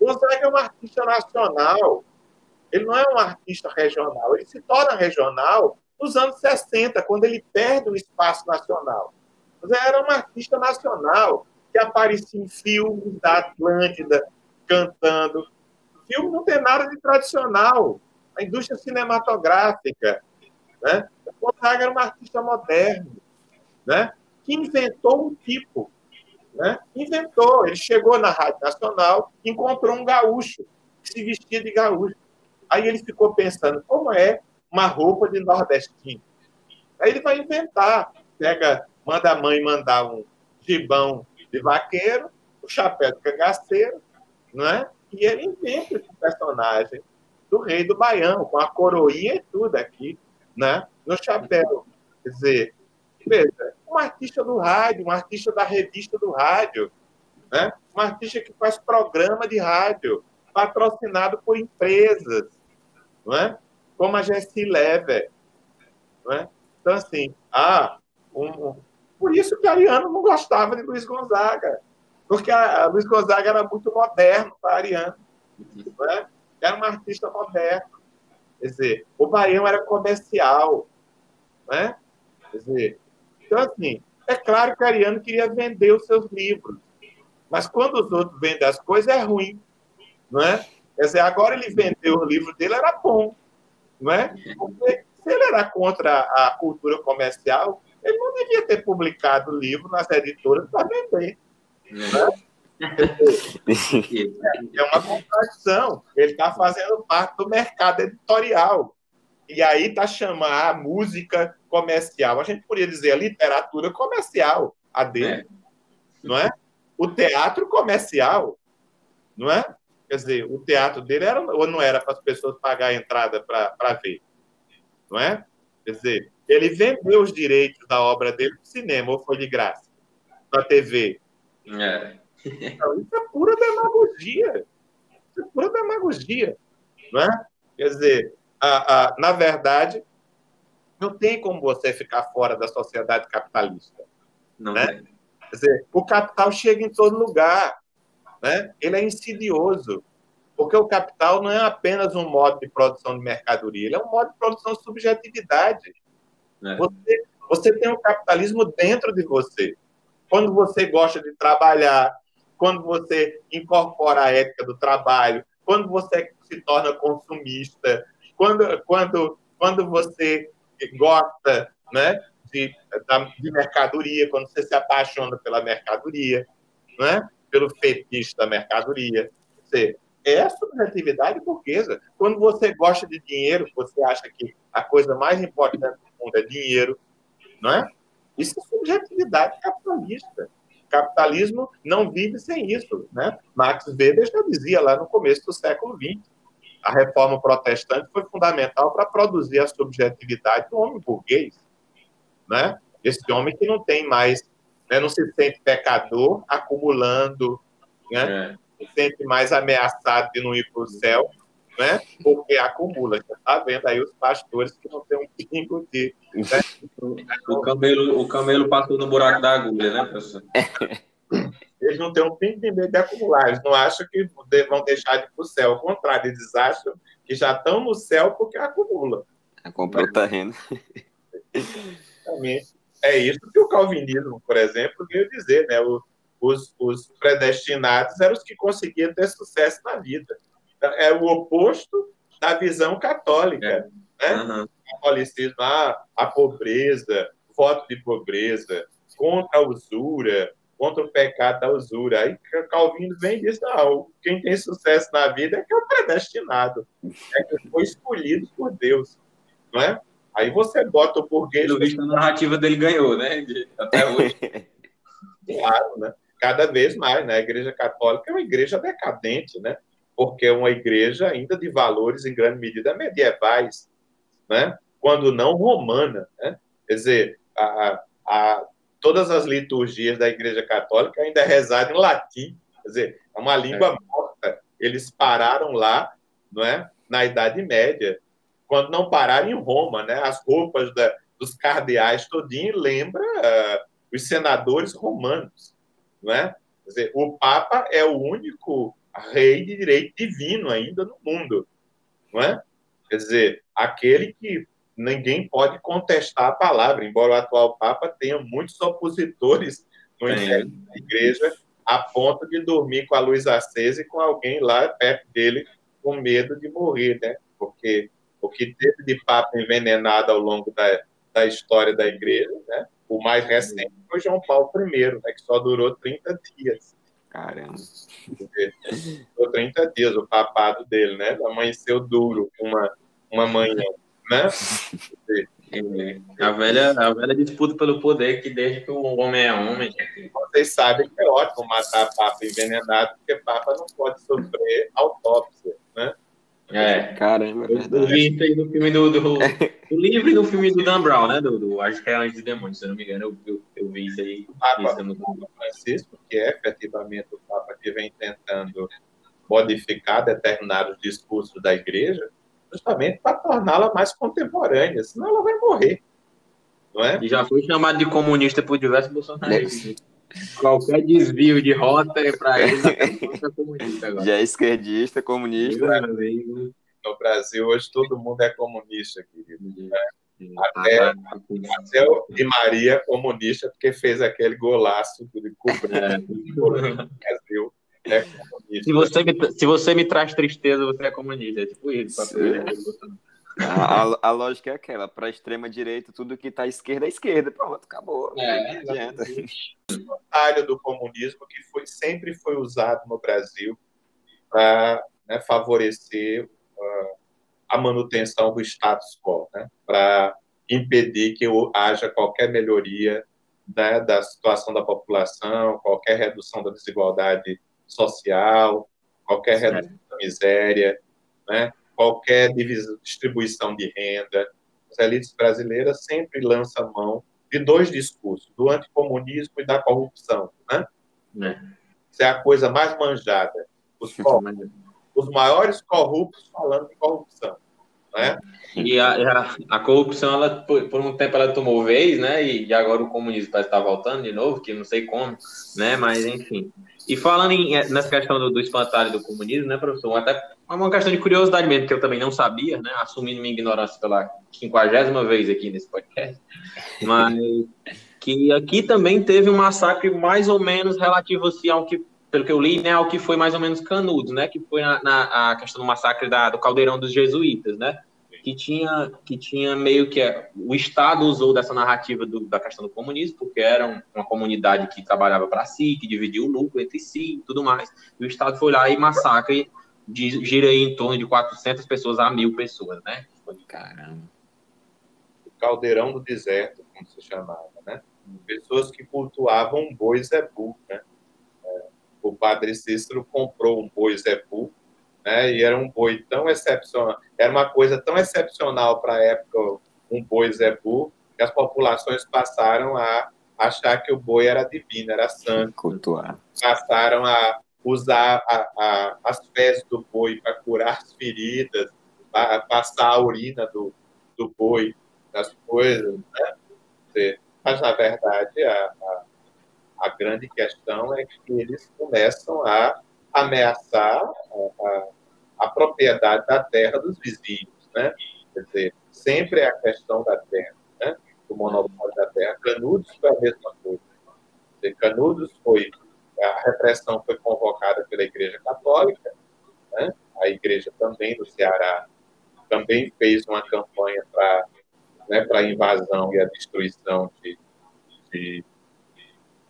Gonzaga é um artista nacional. Ele não é um artista regional, ele se torna regional nos anos 60, quando ele perde o espaço nacional. Mas era um artista nacional que aparecia em filmes da Atlântida, cantando. Filme não tem nada de tradicional. A indústria cinematográfica. Né? Gonzaga era um artista moderno, né? que inventou um tipo. Né? Inventou. Ele chegou na Rádio Nacional, encontrou um gaúcho que se vestia de gaúcho. Aí ele ficou pensando, como é uma roupa de nordestino? Aí ele vai inventar. Pega, manda a mãe mandar um gibão de vaqueiro, o chapéu de cangaceiro, não é? E ele inventa esse personagem do rei do Baião, com a coroinha e tudo aqui, né? No chapéu. Quer dizer, veja, um artista do rádio, um artista da revista do rádio, né? Um artista que faz programa de rádio, patrocinado por empresas, não é? Como a Jessie Lever, não é? Então, assim, ah, um, por isso que Ariano não gostava de Luiz Gonzaga, porque a, Luiz Gonzaga era muito moderno para Ariano. Né? Era um artista moderno. Quer dizer, o Baião era comercial. Né? Quer dizer, então, assim, é claro que Ariano queria vender os seus livros, mas quando os outros vendem as coisas, é ruim. Não é? Quer dizer, agora ele vendeu o livro dele, era bom. Não é? Porque se ele era contra a cultura comercial, ele não devia ter publicado o livro nas editoras para vender. É uma contradição. Ele está fazendo parte do mercado editorial. E aí está chamando a música comercial. A gente poderia dizer a literatura comercial, a dele. É. Não é? O teatro comercial. Não é? Quer dizer, o teatro dele era ou não era para as pessoas pagar a entrada para ver? Não é? Quer dizer, ele vendeu os direitos da obra dele para o cinema, ou foi de graça? Para a TV. É. Então, isso é pura demagogia. Isso é pura demagogia. Não é? Quer dizer, a, a, na verdade, não tem como você ficar fora da sociedade capitalista. Não né? Tem. Quer dizer, o capital chega em todo lugar. Né? Ele é insidioso. Porque o capital não é apenas um modo de produção de mercadoria, ele é um modo de produção de subjetividade. É. Você, você tem o capitalismo dentro de você. Quando você gosta de trabalhar, quando você incorpora a ética do trabalho, quando você se torna consumista, quando, quando, quando você gosta né, de, de mercadoria, quando você se apaixona pela mercadoria, né, pelo fetiche da mercadoria. Você, é a subjetividade burguesa. Quando você gosta de dinheiro, você acha que a coisa mais importante mundo é dinheiro, não é? Isso é subjetividade capitalista. Capitalismo não vive sem isso, né? Max Weber já dizia lá no começo do século XX. A reforma protestante foi fundamental para produzir a subjetividade do homem burguês, né? Esse homem que não tem mais, né, não se sente pecador, acumulando, né? É. Se sente mais ameaçado de não ir para o céu, né? Porque acumula. Você está vendo aí os pastores que não tem um pingo de. Né? O, camelo, o camelo passou no buraco da agulha, né, professor? Eles não têm um pingo de medo de acumular, eles não acham que vão deixar de ir para o céu. Ao contrário, eles acham que já estão no céu porque acumulam. Comprou o terreno. É isso que o calvinismo, por exemplo, veio dizer, né? Os, os predestinados eram os que conseguiam ter sucesso na vida é o oposto da visão católica. É. Né? Uhum. O catolicismo, ah, a pobreza, voto de pobreza, contra a usura, contra o pecado da usura. Aí Calvino vem e diz: não, quem tem sucesso na vida é que é o predestinado, é que foi escolhido por Deus. Não é? Aí você bota o burguês. Pelo visto, a narrativa dele ganhou, né? Até hoje. claro, né? Cada vez mais, né? A Igreja Católica é uma igreja decadente, né? Porque é uma igreja ainda de valores em grande medida medievais, né? quando não romana. Né? Quer dizer, a, a, todas as liturgias da Igreja Católica ainda rezam em latim, quer dizer, é uma língua é. morta. Eles pararam lá, não é? na Idade Média, quando não pararam em Roma, né? As roupas da, dos cardeais todinho lembra uh, os senadores romanos, não é? Quer dizer, o Papa é o único rei de direito divino ainda no mundo. não é? Quer dizer, aquele que ninguém pode contestar a palavra, embora o atual Papa tenha muitos opositores no interior da igreja, a ponto de dormir com a luz acesa e com alguém lá perto dele com medo de morrer, né? Porque o que teve de Papa envenenado ao longo da, da história da igreja, né? O mais recente foi João Paulo I, né? que só durou 30 dias. Caramba. Durou 30 dias o papado dele, né? Amanheceu duro uma, uma manhã, né? A velha, a velha disputa pelo poder que desde que o homem é homem. Vocês sabem que é ótimo matar Papa envenenado, porque Papa não pode sofrer autópsia, né? É. Caramba, é verdade. Eu vi isso aí no filme do, do, do livro e no filme do Dan Brown, né? Do, do acho que é Anjos e Demônios, se eu não me engano, eu, eu, eu vi isso aí. Isso no... Papa Francisco, que é efetivamente o Papa que vem tentando modificar determinados discursos da igreja, justamente para torná-la mais contemporânea, senão ela vai morrer. Não é? E já foi chamado de comunista por diversos bolsonaristas. Qualquer desvio de rota é para ele é comunista agora. Já é esquerdista, comunista. No Brasil, hoje todo mundo é comunista, querido. Né? Até, até o Di Maria é comunista, porque fez aquele golaço de cobrir É. no Brasil. É comunista. Se você, me, se você me traz tristeza, você é comunista. É tipo isso. A, a, a lógica é aquela, para a extrema direita, tudo que está à esquerda é esquerda. Pronto, acabou. É, não adianta. área do comunismo que foi, sempre foi usado no Brasil para né, favorecer uh, a manutenção do status quo, né, para impedir que haja qualquer melhoria né, da situação da população, qualquer redução da desigualdade social, qualquer redução da miséria, né, qualquer distribuição de renda. As elites brasileiras sempre lançam mão de dois discursos, do anticomunismo e da corrupção. Né? É. Isso é a coisa mais manjada. Os, os maiores corruptos falando de corrupção. Né? E a, a, a, corrupção, ela, por, por, um tempo, ela tomou vez, né? E, e agora o comunismo parece estar voltando de novo, que não sei como, né? Mas, enfim. E falando em, nessa questão do, do espantalho do comunismo, né, professor? Até uma questão de curiosidade mesmo, que eu também não sabia, né? Assumindo minha ignorância pela quinquagésima vez aqui nesse podcast. Mas que aqui também teve um massacre mais ou menos relativo assim, ao que pelo que eu li, né, ao que foi mais ou menos Canudos, né, que foi na, na a questão do massacre da, do caldeirão dos jesuítas, né, que tinha, que tinha meio que o Estado usou dessa narrativa do, da questão do comunismo, porque era uma comunidade que trabalhava para si, que dividia o lucro entre si e tudo mais, e o Estado foi lá e massacre, de, gira aí em torno de 400 pessoas a mil pessoas, né, Caramba. O caldeirão do deserto, como se chamava, né, pessoas que cultuavam um boi zebu, né, o padre Cícero comprou um boi zebu, né? E era um boi tão excepcional, era uma coisa tão excepcional para a época, um boi zebu, que as populações passaram a achar que o boi era divino, era santo. Cultuar. Passaram a usar a, a, as fezes do boi para curar as feridas, para passar a urina do, do boi nas coisas, né? Mas, na verdade, a, a a grande questão é que eles começam a ameaçar a, a, a propriedade da terra dos vizinhos, né? Quer dizer, sempre é a questão da terra, né? Do monopólio da terra. Canudos foi a mesma coisa. Dizer, Canudos foi a repressão foi convocada pela Igreja Católica, né? A Igreja também do Ceará também fez uma campanha para né, para a invasão e a destruição de, de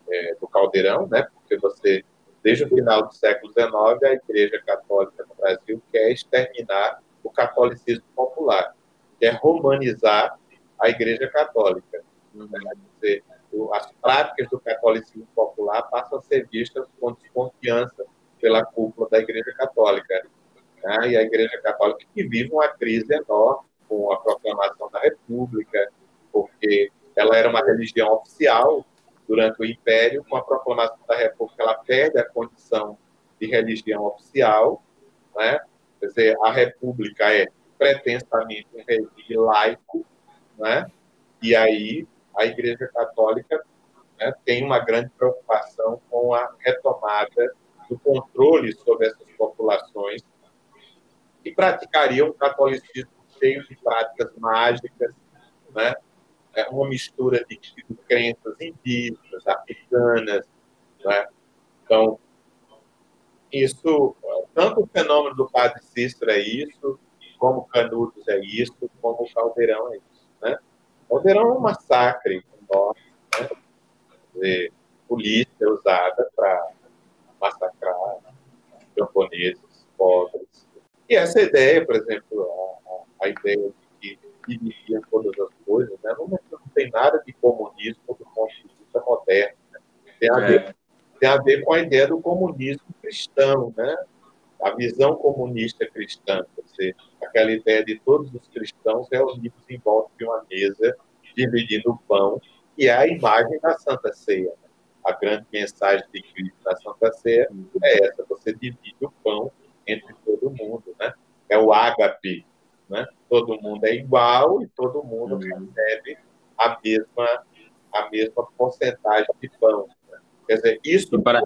é, do Caldeirão, né? Porque você, desde o final do século XIX, a Igreja Católica no Brasil quer exterminar o catolicismo popular, quer romanizar a Igreja Católica. Dizer, as práticas do catolicismo popular passam a ser vistas com desconfiança pela cúpula da Igreja Católica. Né? E a Igreja Católica que vive uma crise enorme com a proclamação da República, porque ela era uma religião oficial durante o Império, com a proclamação da República, ela perde a condição de religião oficial, né? quer dizer, a República é pretensamente um regime laico, né? e aí a Igreja Católica né, tem uma grande preocupação com a retomada do controle sobre essas populações que praticariam um catolicismo cheio de práticas mágicas, né? É uma mistura de, de crenças indígenas, africanas, né? Então, isso, tanto o fenômeno do Padre Cícero é isso, como Canudos é isso, como o Caldeirão é isso, né? Caldeirão é um massacre enorme, né? Dizer, polícia usada para massacrar camponeses, pobres. E essa ideia, por exemplo, a, a ideia dividia todas as coisas, né? não, não, tem nada de comunismo do ponto de vista moderno. Né? Tem, a ver, é. tem a ver com a ideia do comunismo cristão, né? a visão comunista cristã, quer dizer, aquela ideia de todos os cristãos reunidos em volta de uma mesa, dividindo o pão, e é a imagem da Santa Ceia. Né? A grande mensagem de Cristo na Santa Ceia é essa: você divide o pão entre todo mundo, né? É o ágape, né? Todo mundo é igual e todo mundo uhum. recebe a mesma a mesma porcentagem de pão. Né? Quer dizer, isso para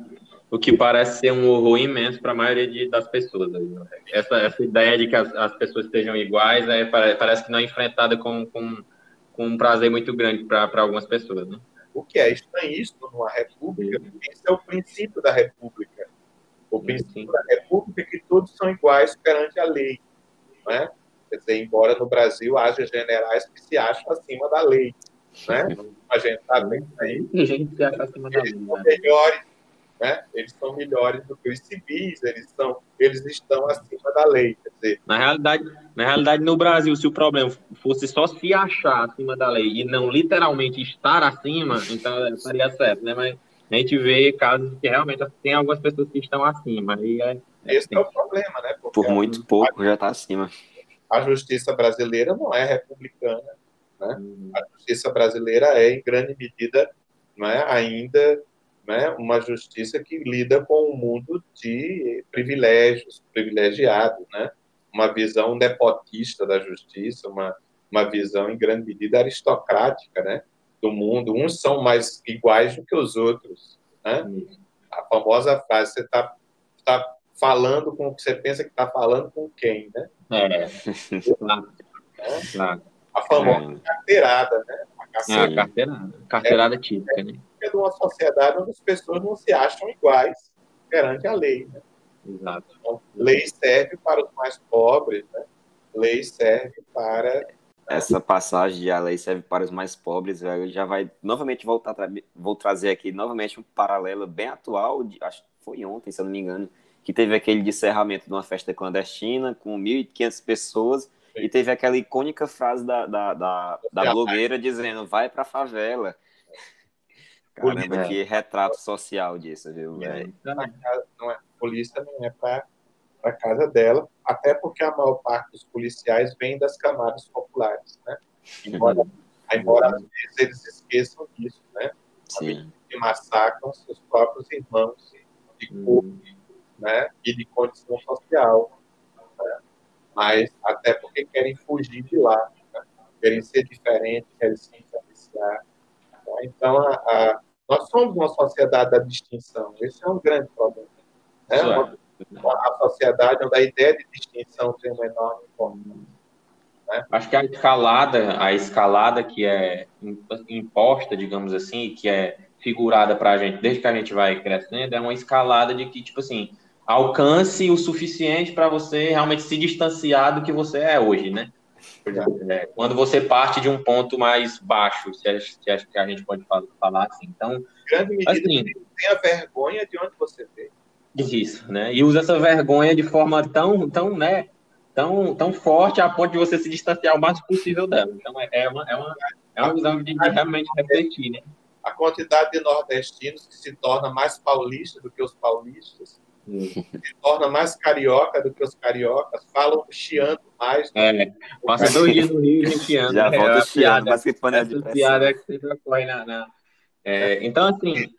o que parece ser um horror imenso para a maioria de, das pessoas. Né? Essa, essa ideia de que as, as pessoas estejam iguais é, parece que não é enfrentada com, com, com um prazer muito grande para algumas pessoas. Né? O que é estranhíssimo numa república, esse é o princípio da república. O princípio da república é que todos são iguais perante a lei. Né? Quer dizer, embora no Brasil haja generais que se acham acima da lei. Né? A gente está vendo aí. A gente se acha acima da lei. São né? melhores né? Eles são melhores do que os civis, eles, são, eles estão acima da lei. Quer dizer, na realidade, na realidade, no Brasil, se o problema fosse só se achar acima da lei e não literalmente estar acima, então estaria certo, né? Mas a gente vê casos que realmente tem algumas pessoas que estão acima. E é, é Esse assim. é o problema, né? Porque Por muito pouco já está acima. A justiça brasileira não é republicana. Né? Uhum. A justiça brasileira é, em grande medida, não é, ainda né, uma justiça que lida com um mundo de privilégios, privilegiado, né? uma visão nepotista da justiça, uma, uma visão em grande medida aristocrática né? do mundo. Uns são mais iguais do que os outros. Né? A famosa frase, você está tá falando com o que você pensa que está falando com quem, né? É, claro. A famosa é. carteirada, né? A, é, a carteirada, carteirada é, típica, né? é de uma sociedade onde as pessoas não se acham iguais perante a lei. Né? Exato. Então, lei serve para os mais pobres, né? lei serve para. Essa passagem de a lei serve para os mais pobres, velho, já vai novamente voltar, vou trazer aqui novamente um paralelo bem atual, de, acho que foi ontem, se eu não me engano, que teve aquele descerramento de uma festa clandestina com 1.500 pessoas Sim. e teve aquela icônica frase da, da, da, da blogueira dizendo vai para a favela. Caramba, que retrato social disso, viu, velho? Não é, polícia não é para a casa dela, até porque a maior parte dos policiais vem das camadas populares, né? Embora, embora às vezes eles esqueçam disso, né? Sim. Que massacram seus próprios irmãos de cor, hum. Né? E de condição social, né? Mas até porque querem fugir de lá, né? querem ser diferentes, querem se diferenciar então, a, a, nós somos uma sociedade da distinção. Esse é um grande problema. Né? Uma, a sociedade onde a ideia de distinção tem uma enorme importância. Né? Acho que a escalada, a escalada que é imposta, digamos assim, que é figurada para a gente desde que a gente vai crescendo, é uma escalada de que, tipo assim, alcance o suficiente para você realmente se distanciar do que você é hoje, né? É, quando você parte de um ponto mais baixo, se acho que a gente pode falar assim. Então, grande medida, assim, tenha vergonha de onde você veio. Isso, né? E usa essa vergonha de forma tão, tão, né, tão, tão forte a ponto de você se distanciar o mais possível dela. Então, é, é uma, é uma, é uma visão de, de realmente refletir, né? A quantidade de nordestinos que se torna mais paulista do que os paulistas, se torna mais carioca do que os cariocas, falam chiando mais. É, passa dois dias no Rio e chiando. Já é, volta chiando, mas que de piada é que sempre ocorre na... na é, então, assim...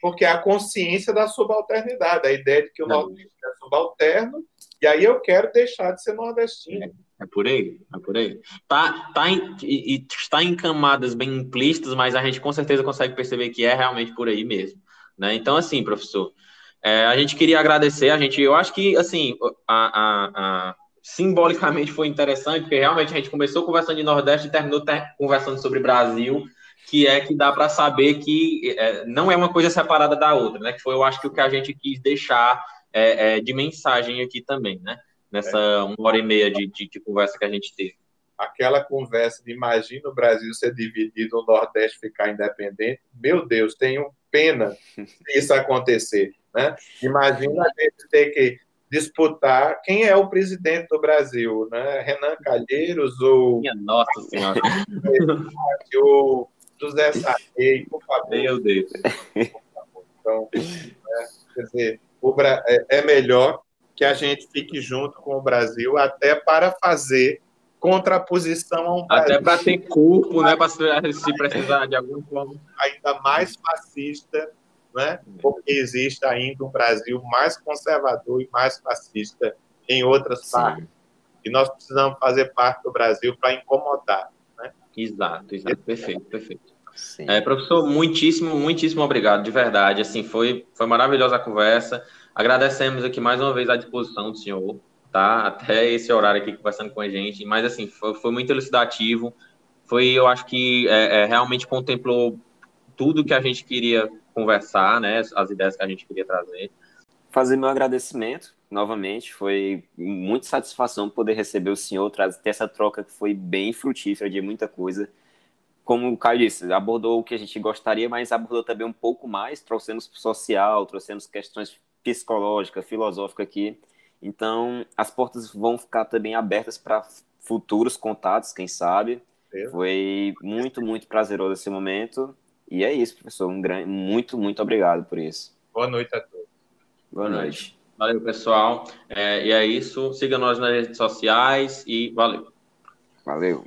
Porque é a consciência da subalternidade, a ideia de que o nordestino é subalterno, e aí eu quero deixar de ser nordestino. É, é por aí, é por aí. Tá, tá em, e, está em camadas bem implícitas, mas a gente com certeza consegue perceber que é realmente por aí mesmo. Né? Então, assim, professor, é, a gente queria agradecer, a gente, eu acho que, assim, a, a, a simbolicamente foi interessante, porque realmente a gente começou conversando de Nordeste e terminou ter conversando sobre Brasil, que é que dá para saber que é, não é uma coisa separada da outra, né? Que foi, eu acho que o que a gente quis deixar é, é, de mensagem aqui também, né? Nessa é. uma hora e meia de, de, de, conversa que a gente teve. Aquela conversa de imagina o Brasil ser dividido, o Nordeste ficar independente. Meu Deus, tenho pena se isso acontecer. Né? Imagina a gente ter que disputar quem é o presidente do Brasil, né? Renan Calheiros ou. Minha nossa Senhora! ou José Sarney, por favor. Meu Deus. Então, né? quer dizer, é, é melhor que a gente fique junto com o Brasil até para fazer contraposição a um Até para ter corpo, né? Para se precisar de algum forma. Ainda mais fascista né? porque existe ainda um Brasil mais conservador e mais fascista em outras Sim. partes. E nós precisamos fazer parte do Brasil para incomodar. Né? Exato, exato, perfeito, perfeito. É, professor, muitíssimo, muitíssimo obrigado, de verdade. Assim, foi, foi maravilhosa a conversa. Agradecemos aqui mais uma vez a disposição do senhor, tá? Até esse horário aqui conversando com a gente. Mas, assim, foi, foi muito elucidativo. Foi, eu acho que é, é, realmente contemplou tudo que a gente queria conversar, né, as ideias que a gente queria trazer. Fazer meu agradecimento novamente, foi muita satisfação poder receber o senhor, trazer ter essa troca que foi bem frutífera de muita coisa. Como o Caio disse, abordou o que a gente gostaria, mas abordou também um pouco mais, trouxemos social, trouxemos questões psicológicas, filosóficas aqui. Então, as portas vão ficar também abertas para futuros contatos, quem sabe. Foi muito, muito prazeroso esse momento. E é isso, professor. Um grande, muito, muito obrigado por isso. Boa noite a todos. Boa noite. Valeu, pessoal. É, e é isso. Siga nós nas redes sociais e valeu. Valeu.